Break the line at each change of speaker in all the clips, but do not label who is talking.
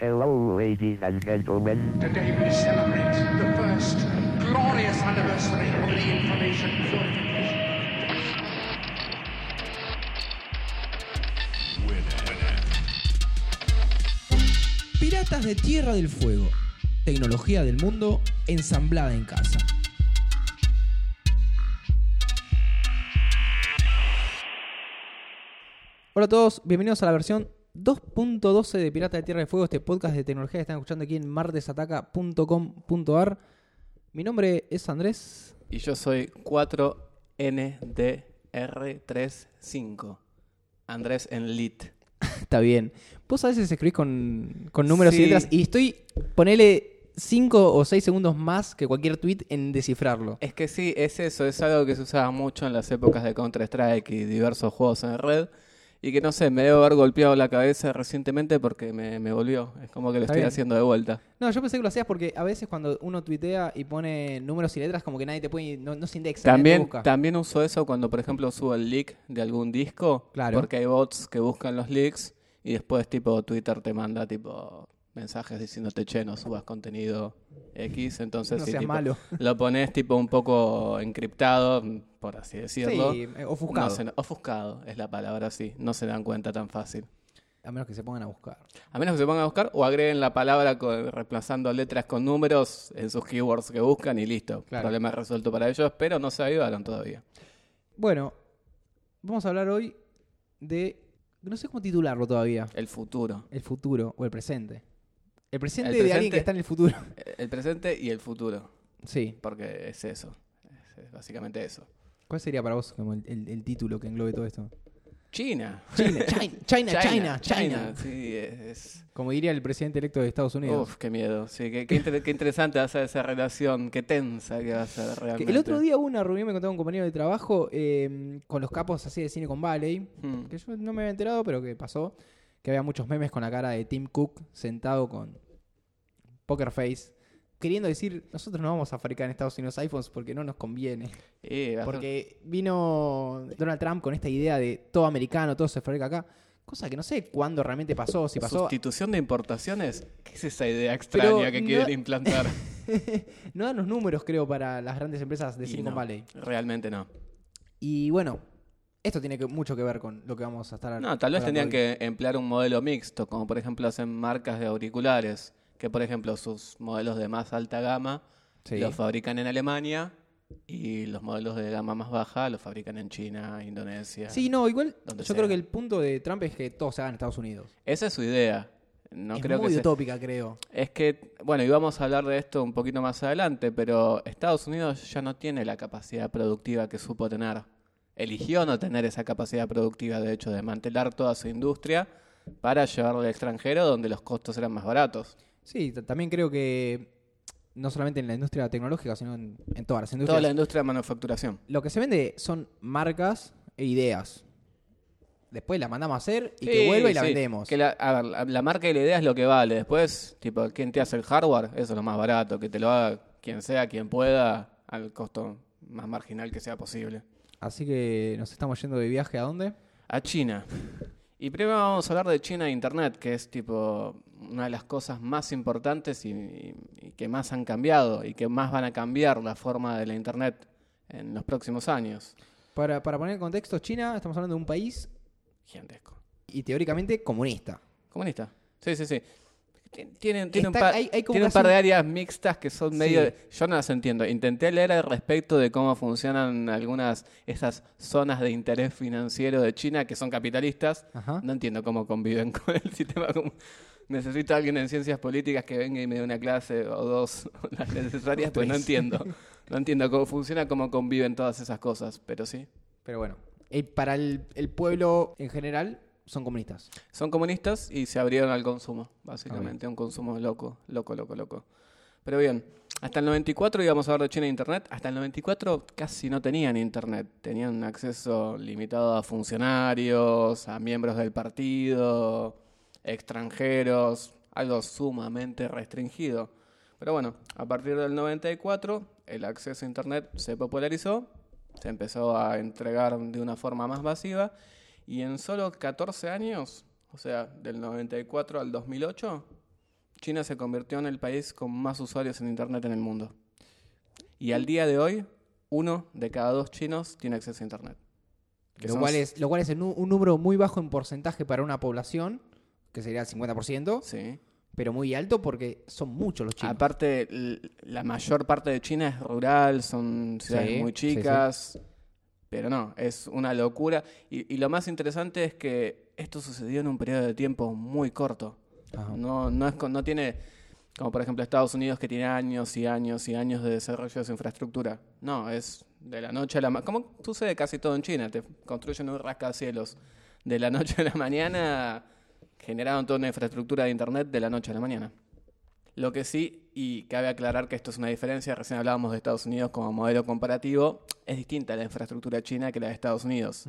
Hello, ladies and gentlemen.
Today we celebrate the first glorious anniversary of the information purification.
Piratas de Tierra del Fuego. Tecnología del mundo ensamblada en casa. Hola a todos, bienvenidos a la versión 2.12 de Piratas de Tierra del Fuego, este podcast de tecnología que están escuchando aquí en martesataca.com.ar. Mi nombre es Andrés.
Y yo soy 4NDR35. Andrés en lit.
Está bien. Vos a veces escribís con, con números y letras y estoy, ponele 5 o 6 segundos más que cualquier tweet en descifrarlo.
Es que sí, es eso, es algo que se usaba mucho en las épocas de Counter-Strike y diversos juegos en red. Y que no sé, me debo haber golpeado la cabeza recientemente porque me, me volvió. Es como que lo
Está
estoy
bien.
haciendo de vuelta.
No, yo pensé que lo hacías porque a veces cuando uno tuitea y pone números y letras, como que nadie te puede, no, no se indexa. nadie te
También,
busca.
también uso eso cuando, por ejemplo, subo el leak de algún disco.
Claro.
Porque hay bots que buscan los leaks y después, tipo, Twitter te manda, tipo, mensajes diciéndote, che, no subas contenido X. Entonces,
no
sí,
seas
tipo,
malo.
lo pones, tipo, un poco encriptado, por así decirlo.
Sí, eh, ofuscado.
No se- ofuscado es la palabra, sí. No se dan cuenta tan fácil.
A menos que se pongan a buscar.
A menos que se pongan a buscar o agreguen la palabra con- reemplazando letras con números en sus keywords que buscan y listo.
Claro.
Problema resuelto para ellos, pero no se avivaron todavía.
Bueno, vamos a hablar hoy de. No sé cómo titularlo todavía.
El futuro.
El futuro o el presente. El presente
El
de alguien que está en el futuro.
El presente y el futuro.
Sí.
Porque es eso. Es, básicamente eso.
¿Cuál sería para vos como el, el- el título que englobe todo esto?
China.
China, China, China, China, China.
Sí, es.
Como diría el presidente electo de Estados Unidos.
Uf, qué miedo. Sí, qué, qué inter- qué interesante va a ser esa relación. Qué tensa que va a ser realmente.
el otro día hubo una reunión, me contaba un compañero de trabajo, eh, con los capos así de Silicon Valley,
Hmm.
que yo no me había enterado, pero que pasó, que había muchos memes con la cara de Tim Cook sentado con Poker Face, queriendo decir, nosotros no vamos a fabricar en Estados Unidos iPhones porque no nos conviene.
Eh,
Porque vino Donald Trump con esta idea de todo americano, todo se fabrica acá, cosa que no sé cuándo realmente pasó, si pasó...
¿Sustitución de importaciones? ¿Qué es esa idea extraña
Pero
que
no-
quieren implantar?
no dan los números, creo, para las grandes empresas de Silicon
no,
Valley.
Realmente no.
Y bueno, esto tiene que- mucho que ver con lo que vamos a estar
No, tal vez tendrían que emplear un modelo mixto, como por ejemplo hacen marcas de auriculares, que por ejemplo sus modelos de más alta gama
Sí.
los fabrican en Alemania y los modelos de gama más baja los fabrican en China, Indonesia.
Sí, no, igual yo
sea.
creo que el punto de Trump es que todo se haga en Estados Unidos.
Esa es su idea. No
es
creo
muy
que se-
utópica, creo.
Es que, bueno, íbamos a hablar de esto un poquito más adelante, pero Estados Unidos ya no tiene la capacidad productiva que supo tener. Eligió no tener esa capacidad productiva, de hecho, de mantelar toda su industria para llevarlo al extranjero donde los costos eran más baratos.
Sí, también creo que no solamente en la industria tecnológica, sino en, en todas las industrias.
Toda la industria de manufacturación.
Lo que se vende son marcas e ideas. Después las mandamos a hacer y
Sí,
que vuelva y la
sí.
vendemos.
Que la, a ver, la, la marca y la idea es lo que vale. Después, tipo, ¿quién te hace el hardware? Eso es lo más barato. Que te lo haga quien sea, quien pueda, al costo más marginal que sea posible.
Así que nos estamos yendo de viaje a dónde?
A China. Y primero vamos a hablar de China e Internet, que es tipo una de las cosas más importantes y, y que más han cambiado y que más van a cambiar la forma de la Internet en los próximos años.
Para, para poner en contexto, China, estamos hablando de un país
Gigantesco.
y teóricamente comunista.
Comunista. Sí, sí, sí. Tien- Tienen, tienen un, par,
hay- hay como
tienen un
casi
par de áreas mixtas que son
Sí.
medio... Yo no las entiendo. Intenté leer al respecto de cómo funcionan algunas esas zonas de interés financiero de China que son capitalistas.
Ajá.
No entiendo cómo conviven con el sistema. como- Necesito a alguien en ciencias políticas que venga y me dé una clase o dos las necesarias, pues no entiendo. No entiendo cómo funciona, cómo conviven todas esas cosas, pero sí.
Pero bueno, eh, para el, el pueblo en general son comunistas.
Son comunistas y se abrieron al consumo, básicamente, a un consumo loco, loco, loco, loco. Pero bien, hasta el 94 íbamos a hablar de China e Internet. Hasta el 94 casi no tenían Internet. Tenían acceso limitado a funcionarios, a miembros del partido, extranjeros, algo sumamente restringido. Pero bueno, a partir del 94 el acceso a Internet se popularizó, se empezó a entregar de una forma más masiva y en solo 14 años, o sea, del 94 al 2008, China se convirtió en el país con más usuarios en Internet en el mundo. Y al día de hoy, uno de cada dos chinos tiene acceso a Internet.
Lo
son-
cual, es, lo cual es en un, un número muy bajo en porcentaje para una población, que sería el 50%,
Sí.
pero muy alto porque son muchos los chinos.
Aparte, la mayor parte de China es rural, son ciudades
Sí,
muy
sí, sí.
Pero no, es una locura. Y, y lo más interesante es que esto sucedió en un periodo de tiempo muy corto.
Ajá.
No, no, es, no tiene, como por ejemplo Estados Unidos, que tiene años y años y años de desarrollo de su infraestructura. No, es de la noche a la mañana. Como sucede casi todo en China, te construyen un rascacielos de la noche a la mañana, generaron toda una infraestructura de Internet de la noche a la mañana. Lo que sí, y cabe aclarar que esto es una diferencia, recién hablábamos de Estados Unidos como modelo comparativo, es distinta la infraestructura china que la de Estados Unidos.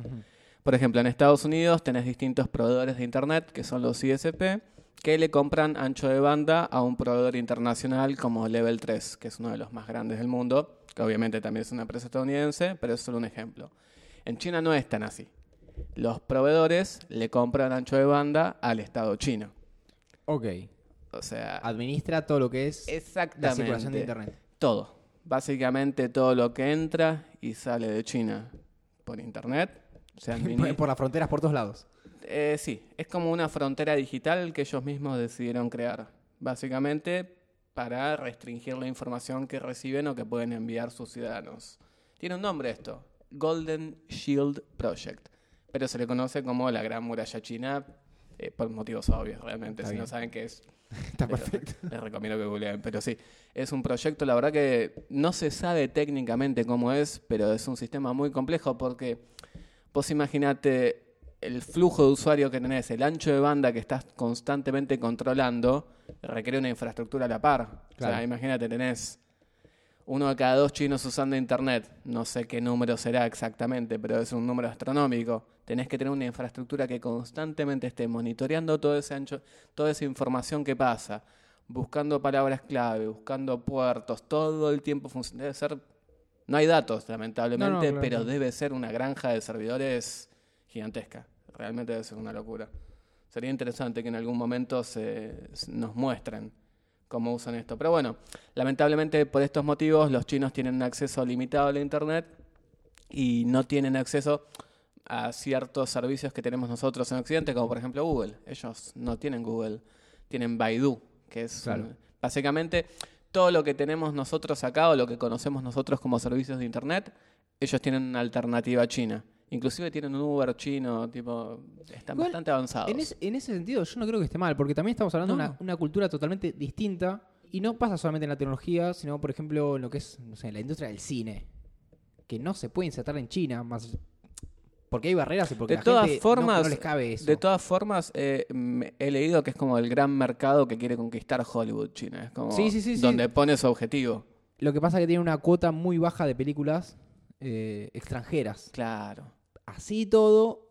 Por ejemplo, en Estados Unidos tenés distintos proveedores de Internet, que son los ISP, que le compran ancho de banda a un proveedor internacional como Level 3, que es uno de los más grandes del mundo, que obviamente también es una empresa estadounidense, pero es solo un ejemplo. En China no es tan así. Los proveedores le compran ancho de banda al Estado chino.
Ok.
O sea,
Administra todo lo que es
exactamente.
la circulación de Internet.
Todo. Básicamente todo lo que entra y sale de China por internet. Se administra-
por las fronteras por todos lados.
Eh, sí, es como una frontera digital que ellos mismos decidieron crear. Básicamente para restringir la información que reciben o que pueden enviar sus ciudadanos. Tiene un nombre esto, Golden Shield Project, pero se le conoce como la Gran Muralla China eh, por motivos obvios, realmente.
Está
si no saben qué es,
Está
les-
perfecto.
Les recomiendo que googleen, pero sí, es un proyecto, la verdad que no se sabe técnicamente cómo es, pero es un sistema muy complejo porque vos imaginate el flujo de usuario que tenés, el ancho de banda que estás constantemente controlando, requiere una infraestructura a la par. O sea,
Claro.
imagínate, tenés uno de cada dos chinos usando internet. No sé qué número será exactamente, pero es un número astronómico. Tenés que tener una infraestructura que constantemente esté monitoreando todo ese ancho, toda esa información que pasa, buscando palabras clave, buscando puertos, todo el tiempo funciona. Debe ser. No hay datos, lamentablemente,
No, no, claro,
pero debe ser una granja de servidores gigantesca. Realmente debe ser una locura. Sería interesante que en algún momento se- nos muestren cómo usan esto. Pero bueno, lamentablemente por estos motivos los chinos tienen acceso limitado a la Internet y no tienen acceso a ciertos servicios que tenemos nosotros en Occidente, como por ejemplo Google. Ellos no tienen Google, tienen Baidu, que es
Claro.
un- básicamente todo lo que tenemos nosotros acá o lo que conocemos nosotros como servicios de Internet, ellos tienen una alternativa china. Inclusive tienen un Uber chino, tipo, están
Igual,
bastante avanzados.
En, es- en ese sentido, yo no creo que esté mal, porque también estamos hablando de una, una cultura totalmente distinta. Y no pasa solamente en la tecnología, sino, por ejemplo, en lo que es, no sé, la industria del cine. Que no se puede insertar en China, más porque hay barreras y porque
de
la
todas
gente
formas,
no, les cabe eso.
de todas formas, eh, he leído que es como el gran mercado que quiere conquistar Hollywood, China. Es como
Sí, sí, sí, sí.
donde pone su objetivo.
Lo que pasa es que tiene una cuota muy baja de películas eh, extranjeras.
Claro.
Así todo,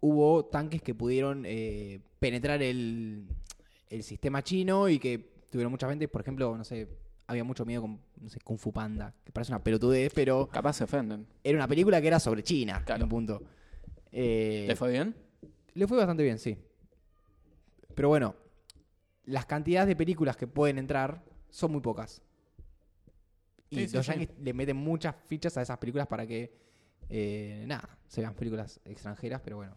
hubo tanques que pudieron eh, penetrar el, el sistema chino y que tuvieron mucha gente. Por ejemplo, no sé, había mucho miedo con no sé, Kung Fu Panda, que parece una pelotudez, pero
Capaz se ofenden.
era una película que era sobre China,
Claro.
en un punto. Eh,
¿Te fue bien?
le fue bastante bien, sí. Pero bueno, las cantidades de películas que pueden entrar son muy pocas. Y
Sí,
los
sí.
yankees le meten muchas fichas a esas películas para que, eh, nada, se vean películas extranjeras, pero bueno,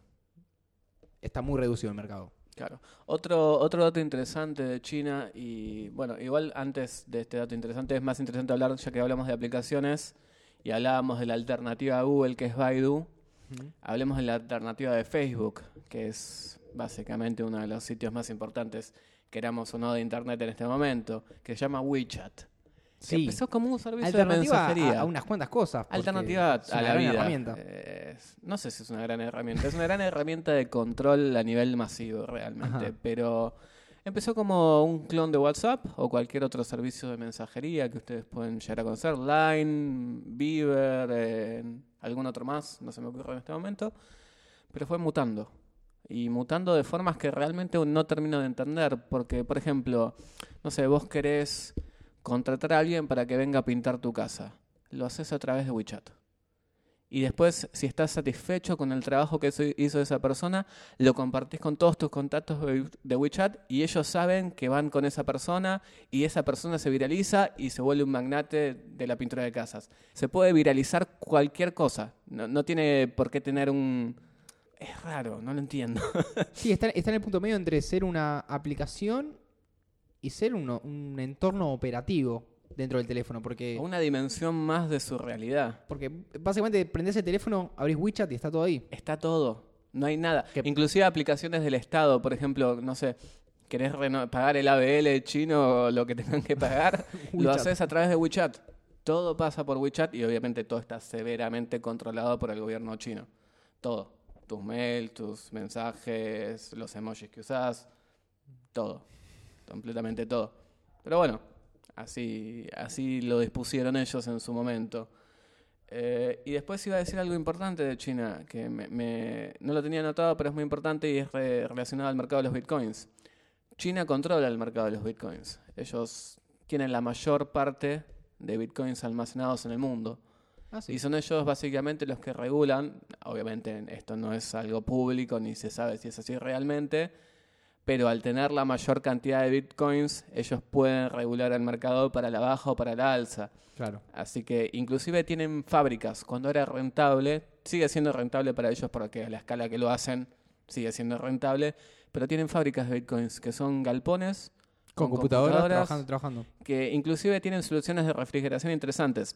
está muy reducido el mercado.
Claro. Otro, otro dato interesante de China, y bueno, igual antes de este dato interesante, es más interesante hablar, ya que hablamos de aplicaciones y hablábamos de la alternativa a Google, que es Baidu, hablemos de la alternativa de Facebook, que es básicamente uno de los sitios más importantes, queramos o no, de Internet en este momento, que se llama WeChat.
Sí,
empezó como un servicio de
alternativa
mensajería.
a, a unas cuantas cosas.
Alternativa a la vida.
herramienta.
Eh, no sé si es una gran herramienta. Es una gran herramienta de control a nivel masivo, realmente.
Ajá.
Pero empezó como un clon de WhatsApp o cualquier otro servicio de mensajería que ustedes pueden llegar a conocer. Line, Beaver, eh, algún otro más, no se me ocurre en este momento. Pero fue mutando. Y mutando de formas que realmente no termino de entender. Porque, por ejemplo, no sé, vos querés contratar a alguien para que venga a pintar tu casa. Lo haces a través de WeChat. y después, si estás satisfecho con el trabajo que hizo- esa persona, lo compartís con todos tus contactos de WeChat y ellos saben que van con esa persona y esa persona se viraliza y se vuelve un magnate de la pintura de casas. Se puede viralizar cualquier cosa, no, no tiene por qué tener un... Es raro, no lo entiendo.
Sí, está, está en el punto medio entre ser una aplicación y ser uno- un entorno operativo dentro del teléfono. Porque,
Una dimensión más de su realidad.
porque básicamente prendés el teléfono, abrís WeChat y está todo ahí.
Está todo, no hay nada.
Que-
Inclusive aplicaciones del Estado, por ejemplo, no sé, querés reno- pagar el ABL chino o lo que tengan que pagar, lo
WeChat.
haces a través de WeChat. Todo pasa por WeChat y obviamente todo está severamente controlado por el gobierno chino. Todo. Tus mails, tus mensajes, los emojis que usás, todo. Completamente todo. Pero bueno, así, así lo dispusieron ellos en su momento. Eh, y después iba a decir algo importante de China, que me- me- no lo tenía anotado, pero es muy importante y es re- relacionado al mercado de los bitcoins. China controla el mercado de los bitcoins. Ellos tienen la mayor parte de bitcoins almacenados en el mundo.
Ah, sí.
Y son ellos básicamente los que regulan, obviamente esto no es algo público ni se sabe si es así realmente, pero al tener la mayor cantidad de bitcoins, ellos pueden regular el mercado para la baja o para la alza.
Claro.
Así que inclusive tienen fábricas. Cuando era rentable, sigue siendo rentable para ellos porque a la escala que lo hacen sigue siendo rentable, pero tienen fábricas de bitcoins que son galpones
Con, computadoras, trabajando, trabajando.
que inclusive tienen soluciones de refrigeración interesantes.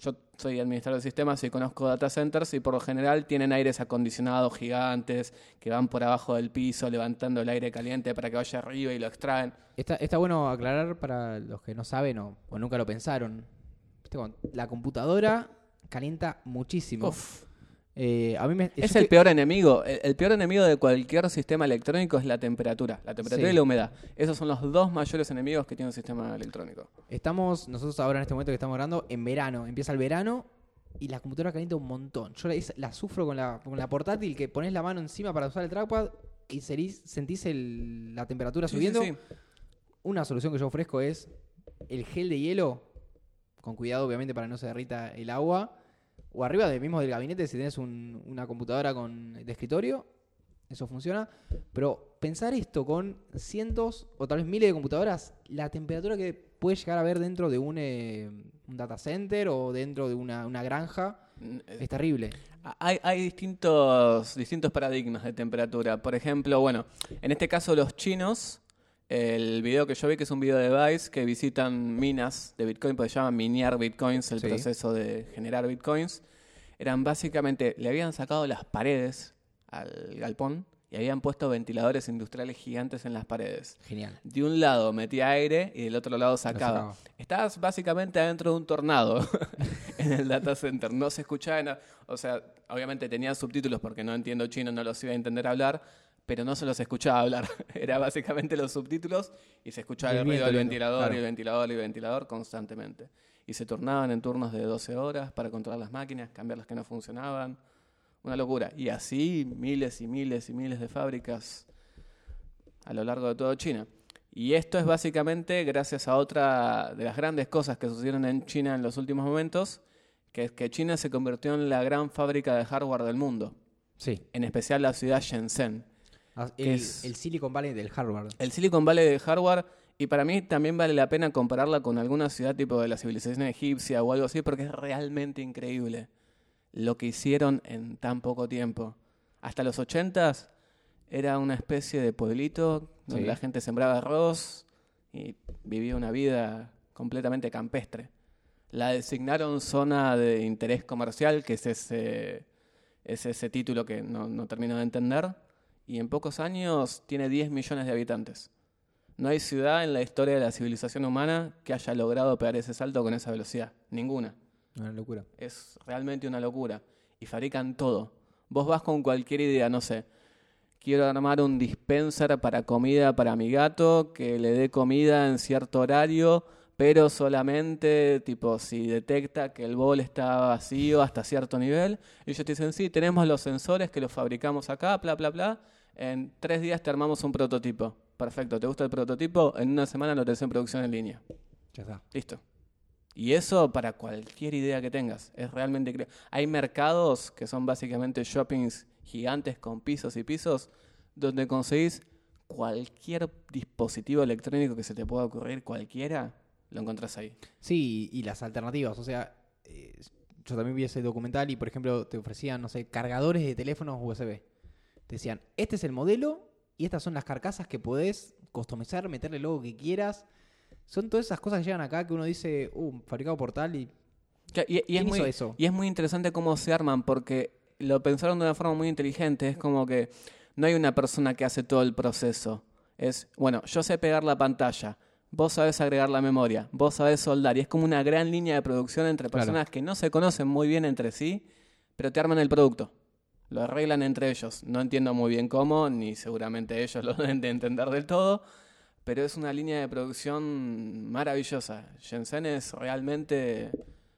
Yo soy administrador de sistemas y conozco data centers y por lo general tienen aires acondicionados gigantes que van por abajo del piso levantando el aire caliente para que vaya arriba y lo extraen.
Está, está bueno aclarar para los que no saben o, o nunca lo pensaron. La computadora calienta muchísimo.
Uf.
Eh, a mí me, yo
Es el peor enemigo. El, el peor enemigo de cualquier sistema electrónico es la temperatura. La temperatura
Sí.
y la humedad. Esos son los dos mayores enemigos que tiene un sistema electrónico.
Estamos, nosotros ahora en este momento que estamos grabando, en verano. Empieza el verano y la computadora calienta un montón. Yo la, sufro con la, con la portátil, que pones la mano encima para usar el trackpad y serís- sentís el- la temperatura
Sí,
subiendo.
sí.
Una solución que yo ofrezco es el gel de hielo, con cuidado obviamente para que no se derrita el agua, o arriba del mismo del gabinete si tenés un- una computadora con, de escritorio, eso funciona. Pero pensar esto con cientos o tal vez miles de computadoras, la temperatura que puede llegar a haber dentro de un, eh, un data center o dentro de una, una granja
Mm, eh,
es terrible.
Hay, hay distintos, distintos paradigmas de temperatura. Por ejemplo, bueno, en este caso los chinos, el video que yo vi, que es un video de Vice, que visitan minas de Bitcoin, porque se llama minear Bitcoins, el
Sí.
proceso de generar Bitcoins, eran básicamente, le habían sacado las paredes al galpón y habían puesto ventiladores industriales gigantes en las paredes.
Genial.
De un lado metía aire y del otro lado sacaba. Estás básicamente adentro de un tornado en el data center. No se escuchaba nada. O sea, obviamente tenían subtítulos porque no entiendo chino, no los iba a entender hablar, pero no se los escuchaba hablar. Era básicamente los subtítulos y se escuchaba el
el
ruido del ventilador
claro.
y el ventilador y el ventilador constantemente. Y se turnaban en turnos de 12 horas para controlar las máquinas, cambiar las que no funcionaban. Una locura. Y así miles y miles y miles de fábricas a lo largo de todo China. Y esto es básicamente gracias a otra de las grandes cosas que sucedieron en China en los últimos momentos, que es que China se convirtió en la gran fábrica de hardware del mundo,
Sí.
en especial la ciudad Shenzhen.
Ah,
¿Qué
El,
es?
el Silicon Valley del Harvard.
El Silicon Valley de hardware, y para mí también vale la pena compararla con alguna ciudad tipo de la civilización egipcia o algo así, porque es realmente increíble lo que hicieron en tan poco tiempo. Hasta los 80s era una especie de pueblito donde
Sí.
la gente sembraba arroz y vivía una vida completamente campestre. La designaron zona de interés comercial, que es ese, es ese título que no, no termino de entender, y en pocos años tiene 10 millones de habitantes. No hay ciudad en la historia de la civilización humana que haya logrado pegar ese salto con esa velocidad. Ninguna.
Una locura.
Es realmente una locura. Y fabrican todo. Vos vas con cualquier idea, no sé. Quiero armar un dispenser para comida para mi gato, que le dé comida en cierto horario, pero solamente, tipo, si detecta que el bol está vacío hasta cierto nivel. Y ellos te dicen, sí, tenemos los sensores que los fabricamos acá, bla, bla, bla. En tres días te armamos un prototipo. Perfecto, ¿te gusta el prototipo? En una semana lo tenés en producción en línea.
Ya está.
Listo. Y eso para cualquier idea que tengas. Es realmente. Hay mercados que son básicamente shoppings gigantes con pisos y pisos donde conseguís cualquier dispositivo electrónico que se te pueda ocurrir, cualquiera, lo encontrás ahí.
Sí, y las alternativas. O sea, eh, yo también vi ese documental y, por ejemplo, te ofrecían, no sé, cargadores de teléfonos USB. Te decían, este es el modelo y estas son las carcasas que podés customizar, meterle el logo que quieras. Son todas esas cosas que llegan acá que uno dice, uh, fabricado por tal y...
Y, y es
¿Quién
muy,
hizo eso?
y es muy interesante cómo se arman porque lo pensaron de una forma muy inteligente. Es como que no hay una persona que hace todo el proceso. Es, bueno, yo sé pegar la pantalla, vos sabés agregar la memoria, vos sabés soldar. Y es como una gran línea de producción entre
Claro.
personas que no se conocen muy bien entre sí, pero te arman el producto. Lo arreglan entre ellos. No entiendo muy bien cómo, ni seguramente ellos lo deben de entender del todo, pero es una línea de producción maravillosa. Shenzhen es realmente,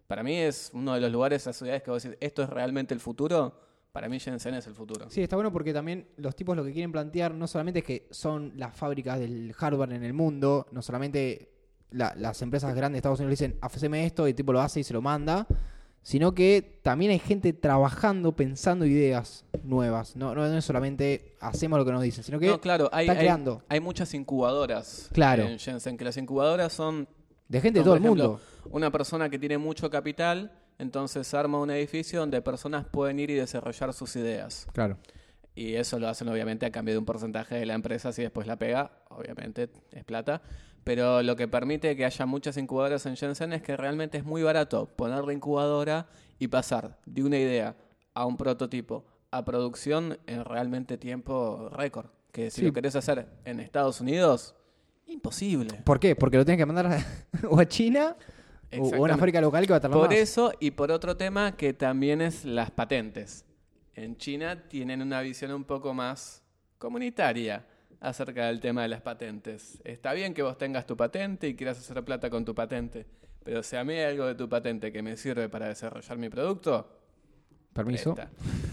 para mí es uno de los lugares, esas ciudades que vos decís, esto es realmente el futuro. Para mí Shenzhen es el futuro.
Sí, está bueno porque también los tipos lo que quieren plantear no solamente es que son las fábricas del hardware en el mundo, no solamente la- las empresas grandes de Estados Unidos le dicen, haceme esto y el tipo lo hace y se lo manda, sino que también hay gente trabajando, pensando ideas nuevas. No, no, no es solamente hacemos lo que nos dicen, sino que
No, claro, hay,
están
hay-
creando.
hay muchas incubadoras
Claro.
en Shenzhen, que las incubadoras son
de gente de todo el
ejemplo,
mundo.
Una persona que tiene mucho capital, entonces arma un edificio donde personas pueden ir y desarrollar sus ideas.
Claro.
Y eso lo hacen obviamente a cambio de un porcentaje de la empresa, si después la pega, obviamente es plata. Pero lo que permite que haya muchas incubadoras en Shenzhen es que realmente es muy barato poner la incubadora y pasar de una idea a un prototipo a producción en realmente tiempo récord. Que si
Sí.
lo querés hacer en Estados Unidos, imposible.
¿Por qué? Porque lo tienes que mandar a, o a China o- a una fábrica local que va a tardar
Por
más.
eso y por otro tema que también es las patentes. En China tienen una visión un poco más comunitaria acerca del tema de las patentes. Está bien que vos tengas tu patente y quieras hacer plata con tu patente, pero si a mí hay algo de tu patente que me sirve para desarrollar mi producto,
Permiso.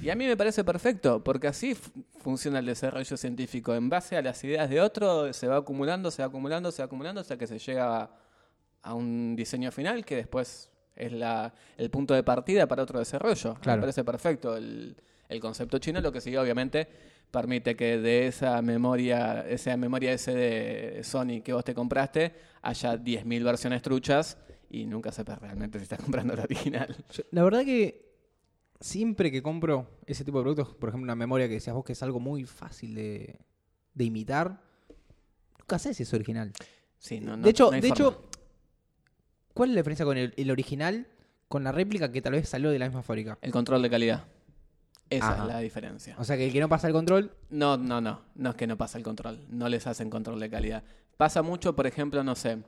Y a mí me parece perfecto, porque así fu- funciona el desarrollo científico. En base a las ideas de otro, se va acumulando, se va acumulando, se va acumulando, hasta que se llega a, a un diseño final que después es la, el punto de partida para otro desarrollo.
Claro.
Me parece perfecto el, el concepto chino, lo que sigue obviamente permite que de esa memoria, esa memoria ese de Sony que vos te compraste, haya 10.000 versiones truchas y nunca sepas realmente si estás comprando la original.
La verdad que siempre que compro ese tipo de productos, por ejemplo, una memoria que decías vos que es algo muy fácil de, de imitar, nunca sé si es original.
Sí, no, no-
de hecho,
no
de
forma.
hecho, ¿cuál es la diferencia con el, el original con la réplica que tal vez salió de la misma fábrica?
El control de calidad. Esa
Ajá.
es la diferencia.
O sea que el que no pasa el control,
No, no, no. No es que no pasa el control. No les hacen control de calidad. Pasa mucho, por ejemplo, no sé.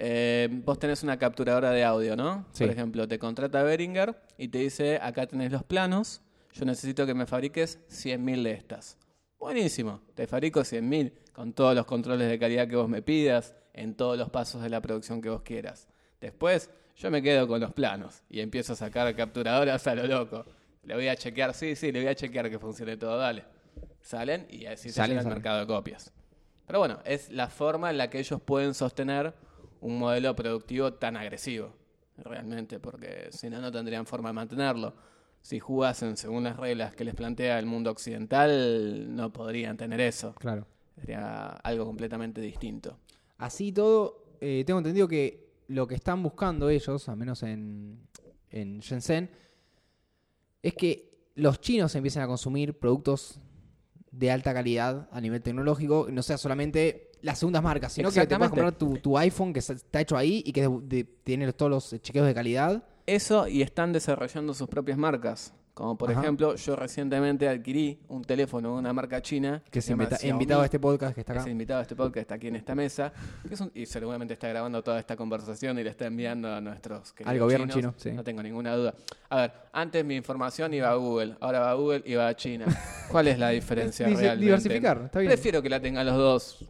eh, vos tenés una capturadora de audio, ¿no?
Sí.
Por ejemplo, te contrata Behringer y te dice, acá tenés los planos, yo necesito que me fabriques 100.000 de estas. Buenísimo, te fabrico 100.000 con todos los controles de calidad que vos me pidas, en todos los pasos de la producción que vos quieras. Después, yo me quedo con los planos y empiezo a sacar capturadoras a lo loco. Le voy a chequear, sí, sí, le voy a chequear que funcione todo, dale. Salen y así se
Salen,
al
salen.
mercado de copias. Pero bueno, es la forma en la que ellos pueden sostener un modelo productivo tan agresivo, realmente, porque si no, no tendrían forma de mantenerlo. Si jugasen según las reglas que les plantea el mundo occidental, no podrían tener eso.
claro.
Sería algo completamente distinto.
Así todo, eh, tengo entendido que lo que están buscando ellos, al menos en, en Shenzhen, es que los chinos empiecen a consumir productos de alta calidad a nivel tecnológico, no sea solamente las segundas marcas, sino que te
Exactamente.
comprar tu, tu iPhone que está hecho ahí y que de- de- tiene todos los chequeos de calidad.
Eso y están desarrollando sus propias marcas. Como por
Ajá.
ejemplo, yo recientemente adquirí un teléfono de una marca china
Que
se
es
llama
invita-
Xiaomi.
invitado a este podcast que está
Es
acá.
invitado a este podcast, está aquí en esta mesa, que es un- y seguramente está grabando toda esta conversación y le está enviando a nuestros queridos
gobierno
chinos.
chino, sí.
No tengo ninguna duda. A ver, antes mi información iba a Google, ahora va a Google y va a China. ¿Cuál es la diferencia realmente?
diversificar, está bien.
Prefiero que la tengan los dos.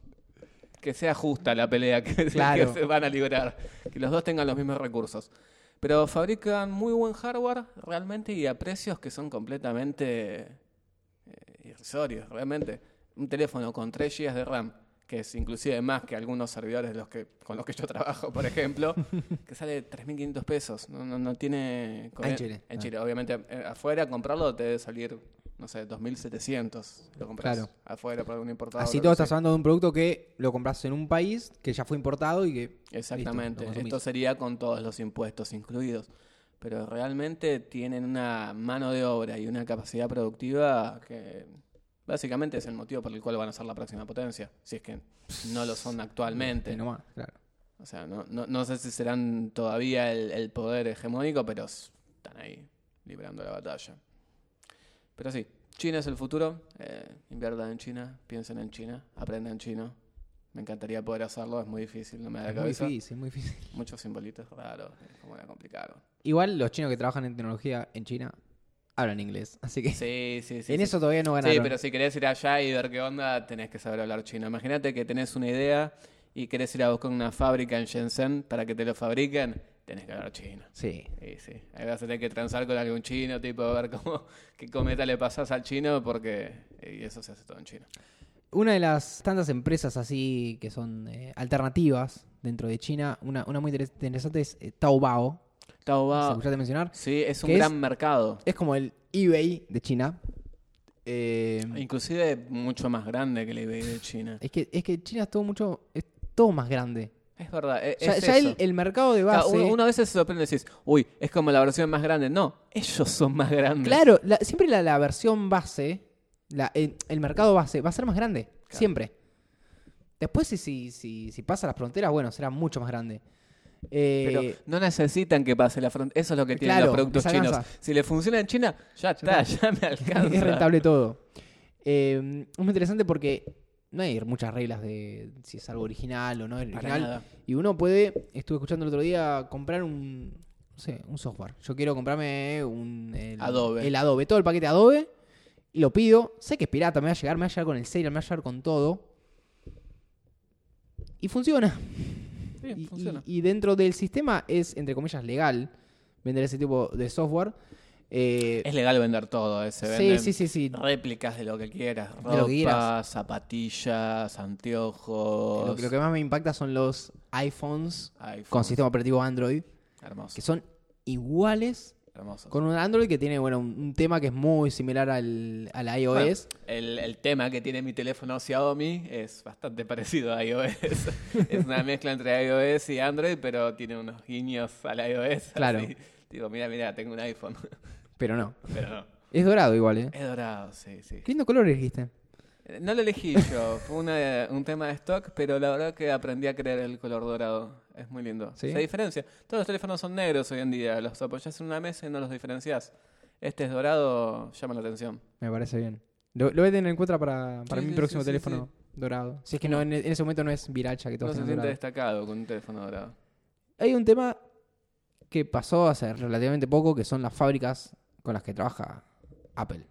Que sea justa la pelea que,
Claro.
que se van a librar. Que los dos tengan los mismos recursos. Pero fabrican muy buen hardware realmente y a precios que son completamente eh, irrisorios, realmente. Un teléfono con 3 GB de RAM que es inclusive más que algunos servidores de los que, con los que yo trabajo, por ejemplo, que sale 3.500 pesos. No, no, no tiene...
En Chile.
En
Ah.
Chile, obviamente. eh, afuera comprarlo te debe salir, no sé, 2.700. si Lo compras
Claro.
afuera por algún importador.
Así todo estás hablando de un producto que lo compras en un país que ya fue importado y que.
Exactamente.
Listo.
Esto sería con todos los impuestos incluidos. Pero realmente tienen una mano de obra y una capacidad productiva que básicamente es el motivo por el cual van a ser la próxima potencia. Si es que no lo son actualmente.
y no más, claro.
O sea, no, no, no sé si serán todavía el, el poder hegemónico, pero están ahí librando la batalla. Pero sí, China es el futuro. Eh, inviertan en China, piensen en China, aprendan chino. Me encantaría poder hacerlo, es muy difícil, no me da la
Es muy difícil, muy difícil.
Muchos simbolitos raros, es como era complicado.
Igual los chinos que trabajan en tecnología en China hablan inglés. Así que
Sí, sí, sí.
en
sí.
eso todavía no ganaron.
Sí, pero si querés ir allá y ver qué onda, tenés que saber hablar chino. Imagínate que tenés una idea y querés ir a buscar una fábrica en Shenzhen para que te lo fabriquen, tenés que hablar chino.
Sí.
Sí, sí. Ahí vas a tener que transar con algún chino, tipo, a ver cómo, qué cometa le pasas al chino, porque y eso se hace todo en chino.
Una de las tantas empresas así que son eh, alternativas dentro de China, una, una muy interes- interesante es eh, Taobao. ¿Se
Taobao.
escuchaste mencionar?
Sí, es un gran mercado.
Es como el eBay de China. Eh,
Inclusive mucho más grande que el eBay de China.
es, que, es que China es todo mucho. Es todo más grande.
Es verdad, e-
Ya,
es
ya
eso.
el, el mercado de
Claro,
base.
uno, uno a veces se sorprende y decís, uy, es como la versión más grande. No, ellos son más grandes.
Claro, la- siempre la, la versión base, la- el, el mercado base, va a ser más grande.
Claro.
Siempre. Después, si, si, si, si pasa las fronteras, bueno, será mucho más grande. Eh,
Pero no necesitan que pase la frontera. Eso es lo que tienen
Claro,
los productos chinos. Si le funciona en China, ya está, ya me alcanza.
es rentable todo. Eh, es muy interesante porque no hay muchas reglas de si es algo original o no es original.
nada.
Y uno puede, estuve escuchando el otro día, comprar un, no sé, un software. Yo quiero comprarme un... El,
Adobe.
El Adobe, todo el paquete Adobe. Y lo pido. Sé que es pirata, me va a llegar, me va a llegar con el serial, me va a llegar con todo. Y funciona.
Sí,
Y,
funciona.
y- y dentro del sistema es, entre comillas, legal vender ese tipo de software. Eh,
Es legal vender todo. eh, Se
sí,
venden
sí, sí, sí.
réplicas de lo que quieras. Ropas, zapatillas, anteojos.
Lo, lo que más me impacta son los iPhones
iPhones.
con sistema operativo Android,
Hermoso.
que son iguales con un Android que tiene bueno un, un tema que es muy similar al, al iOS.
Bueno, el, el tema que tiene mi teléfono Xiaomi es bastante parecido a iOS. es una mezcla entre iOS y Android, pero tiene unos guiños al iOS.
Claro.
así. Digo, mira, mira, tengo un iPhone.
Pero no.
pero no.
Es dorado igual, ¿eh?
Es dorado, sí, sí.
Qué lindo color elegiste.
Eh, No lo elegí yo, fue una- un tema de stock, pero la verdad que aprendí a creer el color dorado. Es muy lindo.
¿Sí?
Se diferencia. Todos los teléfonos son negros hoy en día, los apoyás en una mesa y no los diferenciás. Este es dorado, llama la atención.
Me parece bien. Lo, lo voy a tener en cuenta para, para
Sí,
mi
sí,
próximo teléfono dorado. Si es que no, en, en ese momento no es viracha que
No
todos
se
tengan
siente
dorado.
destacado con un teléfono dorado.
Hay un tema que pasó hace relativamente poco, que son las fábricas con las que trabaja Apple.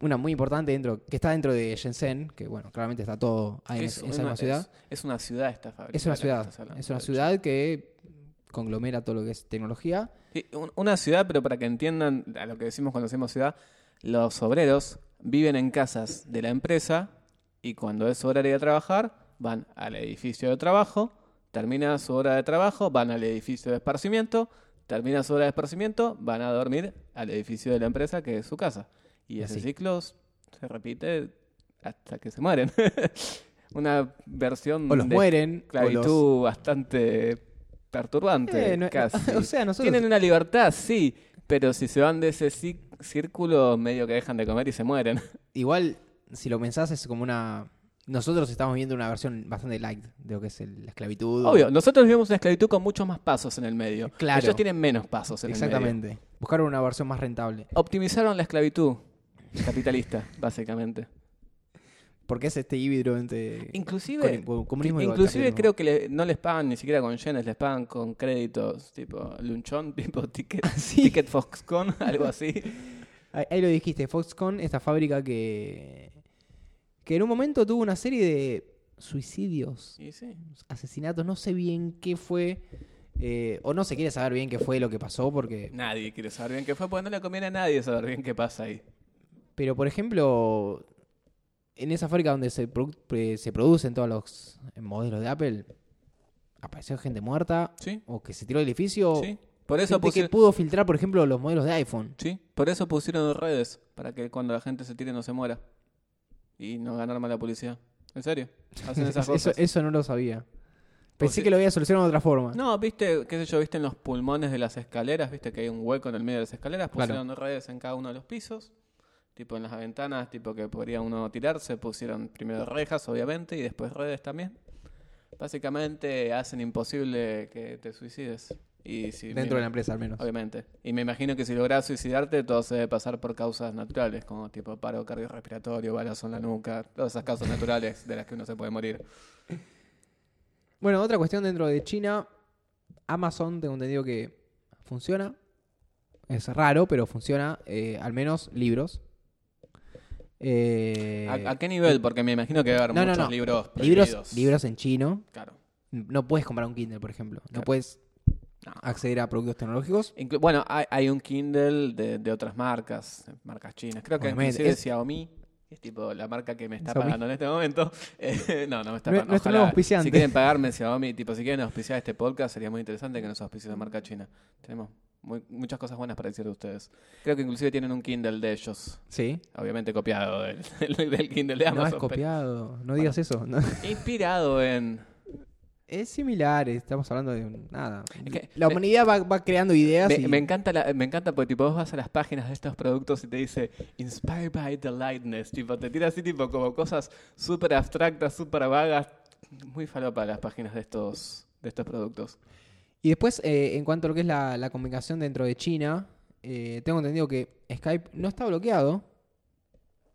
Una muy importante dentro, que está dentro de Shenzhen, que bueno, claramente está todo ahí en,
Es
en esa
una-
misma ciudad.
Es, es una ciudad esta fábrica.
Es una ciudad.
hablando,
Es una ciudad que conglomera todo lo que es tecnología.
Sí, un- una ciudad, pero para que entiendan a lo que decimos cuando decimos ciudad, los obreros viven en casas de la empresa y cuando es hora de ir a trabajar, van al edificio de trabajo, termina su hora de trabajo, van al edificio de esparcimiento, termina su hora de esparcimiento, van a dormir al edificio de la empresa que es su casa. Y ese
Así.
ciclo se repite hasta que se mueren. Una versión
O los
de
mueren. o
esclavitud
los-
bastante perturbante,
Eh, no-
casi.
o sea, nosotros.
Tienen una libertad, sí, pero si se van de ese círculo, medio que dejan de comer y se mueren.
Igual, si lo pensás, es como una. Nosotros estamos viendo una versión bastante light de lo que es el- la esclavitud.
Obvio, nosotros vivimos una esclavitud con muchos más pasos en el medio.
Claro.
Ellos tienen menos pasos en el medio.
Exactamente. Buscaron una versión más rentable.
Optimizaron la esclavitud capitalista, básicamente.
Porque es este híbrido entre.
Inclusive,
comunismo y
inclusive
capitalismo.
creo que le- no les pagan ni siquiera con yenes, les pagan con créditos tipo lunchón, tipo ticket, ticket Foxconn, algo así.
Ahí, ahí lo dijiste, Foxconn, esta fábrica que. Que en un momento tuvo una serie de suicidios,
sí.
asesinatos, no sé bien qué fue. eh, o no se quiere saber bien qué fue lo que pasó, porque.
Nadie quiere saber bien qué fue, porque no le conviene a nadie saber bien qué pasa ahí.
Pero por ejemplo. en esa fábrica donde se, produ- se producen todos los modelos de Apple, apareció gente muerta
Sí,
o que se tiró del edificio.
sí. Por eso,
gente que pudo filtrar, por ejemplo, los modelos de iPhone.
sí, por eso pusieron redes, para que cuando la gente se tire no se muera. Y no ganar mala publicidad. ¿En serio? Hacen esas
eso,
cosas.
eso no lo sabía. Pensé
si-
que lo había solucionado de otra forma.
No, viste, qué sé yo, viste en los pulmones de las escaleras, viste que hay un hueco en el medio de las escaleras,
Claro.
pusieron redes en cada uno de los pisos, tipo en las ventanas, tipo que podría uno tirarse, pusieron primero rejas, obviamente, y después redes también. Básicamente hacen imposible que te suicides. Y si
Dentro
me-
de la empresa, al menos.
Obviamente. Y me imagino que si logras suicidarte, todo se debe pasar por causas naturales, como tipo paro cardiorrespiratorio, balazo en la nuca, todas esas causas naturales de las que uno se puede morir.
Bueno, otra cuestión dentro de China. Amazon, tengo entendido que funciona. Es raro, pero funciona. eh, al menos libros. Eh,
¿A, a qué nivel? Porque me imagino que debe haber
No, no,
muchos
no.
libros
libros,
prohibidos.
libros en chino.
Claro.
No puedes comprar un Kindle, por ejemplo. No puedes
No.
acceder a productos tecnológicos.
Inclu- bueno, hay, hay un Kindle de, de otras marcas, marcas chinas. Creo que inclusive
es-
Xiaomi, es tipo la marca que me está
Xiaomi.
pagando en este momento. Eh, no, no me está
Nue-
pagando. Ojalá,
auspiciante.
Si quieren pagarme Xiaomi, tipo, si quieren auspiciar este podcast, sería muy interesante que nos auspicie la marca china. Tenemos muy- muchas cosas buenas para decir de ustedes. Creo que inclusive tienen un Kindle de ellos.
Sí.
Obviamente copiado del, Kindle de
No
Amazon.
es
pero-
copiado. No digas eso. no.
Inspirado en...
Es similar. Estamos hablando de nada.
Es que
la
me-
humanidad va, va creando ideas.
Me,
y-
me encanta la- me encanta porque tipo vos vas a las páginas de estos productos y te dice Inspired by the lightness, tipo te tira así tipo como cosas súper abstractas, súper vagas, muy falopa las páginas de estos de estos productos.
Y después, eh, en cuanto a lo que es la, la comunicación dentro de China, eh, tengo entendido que Skype no está bloqueado.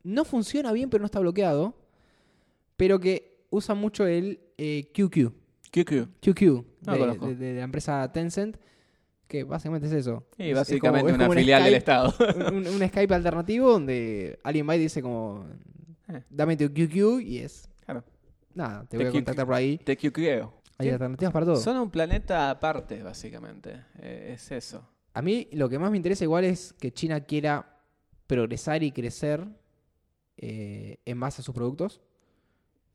No funciona bien, pero no está bloqueado. Pero que usa mucho el eh, QQ.
QQ.
QQ
No lo
de,
conozco.
de- de la empresa Tencent. Que básicamente es eso.
Y
Es-
básicamente
como- es
una
como un
filial del
Skype-
Estado.
un, un Skype alternativo donde alguien va y dice como...
Eh.
Dame tu QQ y es...
Claro.
Nada, te
Te
voy a
QQ.
contactar por ahí.
Te QQ.
Hay alternativas para todo.
Son un planeta aparte, básicamente. Eh, es eso.
A mí lo que más me interesa igual es que China quiera progresar y crecer eh, en base a sus productos.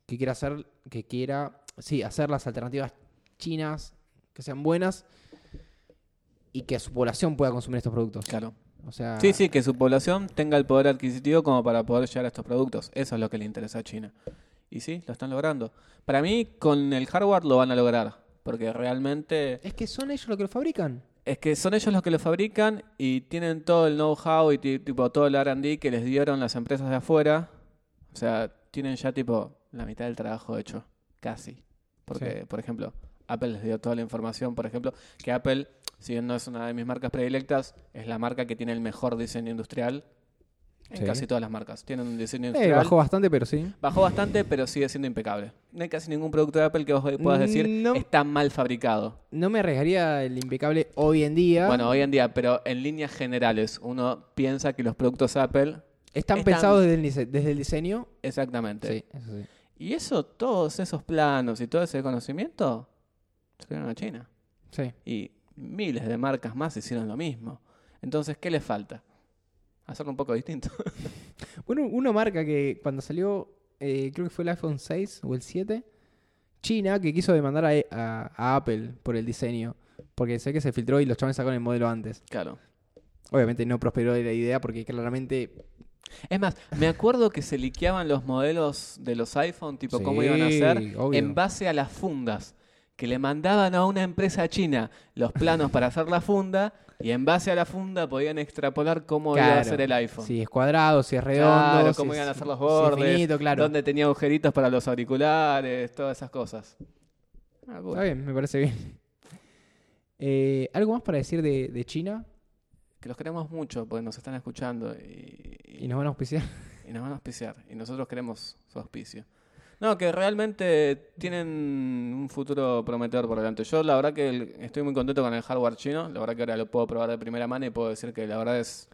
Que quiera hacer, que quiera, sí, hacer las alternativas chinas que sean buenas y que su población pueda consumir estos productos.
Claro.
O sea,
Sí, sí, que su población tenga el poder adquisitivo como para poder llegar a estos productos. Eso es lo que le interesa a China. Y sí, lo están logrando. Para mí, con el hardware lo van a lograr. Porque realmente
es que son ellos los que lo fabrican.
es que son ellos los que lo fabrican y tienen todo el know-how y ti- tipo todo el R&D que les dieron las empresas de afuera. O sea, tienen ya tipo la mitad del trabajo hecho. Casi. Porque,
Sí.
por ejemplo, Apple les dio toda la información. Por ejemplo, que Apple, si bien no es una de mis marcas predilectas, es la marca que tiene el mejor diseño industrial en
Sí.
casi todas las marcas. Tienen un diseño
Eh,
industrial.
bajó bastante, pero sí.
Bajó bastante, pero sigue siendo impecable. No hay casi ningún producto de Apple que vos puedas decir
No.
está mal fabricado.
No me arriesgaría el impecable hoy en día.
Bueno, hoy en día, pero en líneas generales, uno piensa que los productos Apple.
están
están-
pensados desde el, desde el diseño.
Exactamente.
Sí, eso sí.
Y eso, todos esos planos y todo ese conocimiento, se crearon a China.
Sí.
Y miles de marcas más hicieron lo mismo. Entonces, ¿qué les falta? Hacerlo un poco distinto.
Bueno, una marca que cuando salió, eh, creo que fue el iPhone 6 o el 7, China, que quiso demandar a, a- a Apple por el diseño. Porque sé que se filtró y los chavales sacaron el modelo antes.
claro.
Obviamente no prosperó la idea porque claramente...
Es más, me acuerdo que se liqueaban los modelos de los iPhone, tipo
Sí,
cómo iban a ser,
obvio.
en base a las fundas. Que le mandaban a una empresa china los planos para hacer la funda y en base a la funda podían extrapolar cómo iba a ser el iPhone.
Si es cuadrado, si es redondo,
Claro,
si
cómo iban a ser los
si es
bordes,
finito, claro.
dónde tenía agujeritos para los auriculares, todas esas cosas. Ah, bueno.
Está bien, me parece bien. Eh, ¿Algo más para decir de, de China?
Que los queremos mucho porque nos están escuchando y,
Y nos van a auspiciar.
y nos van a auspiciar. Y nosotros queremos su auspicio. No, que realmente tienen un futuro prometedor por delante. Yo la verdad que estoy muy contento con el hardware chino. La verdad que ahora lo puedo probar de primera mano y puedo decir que la verdad es...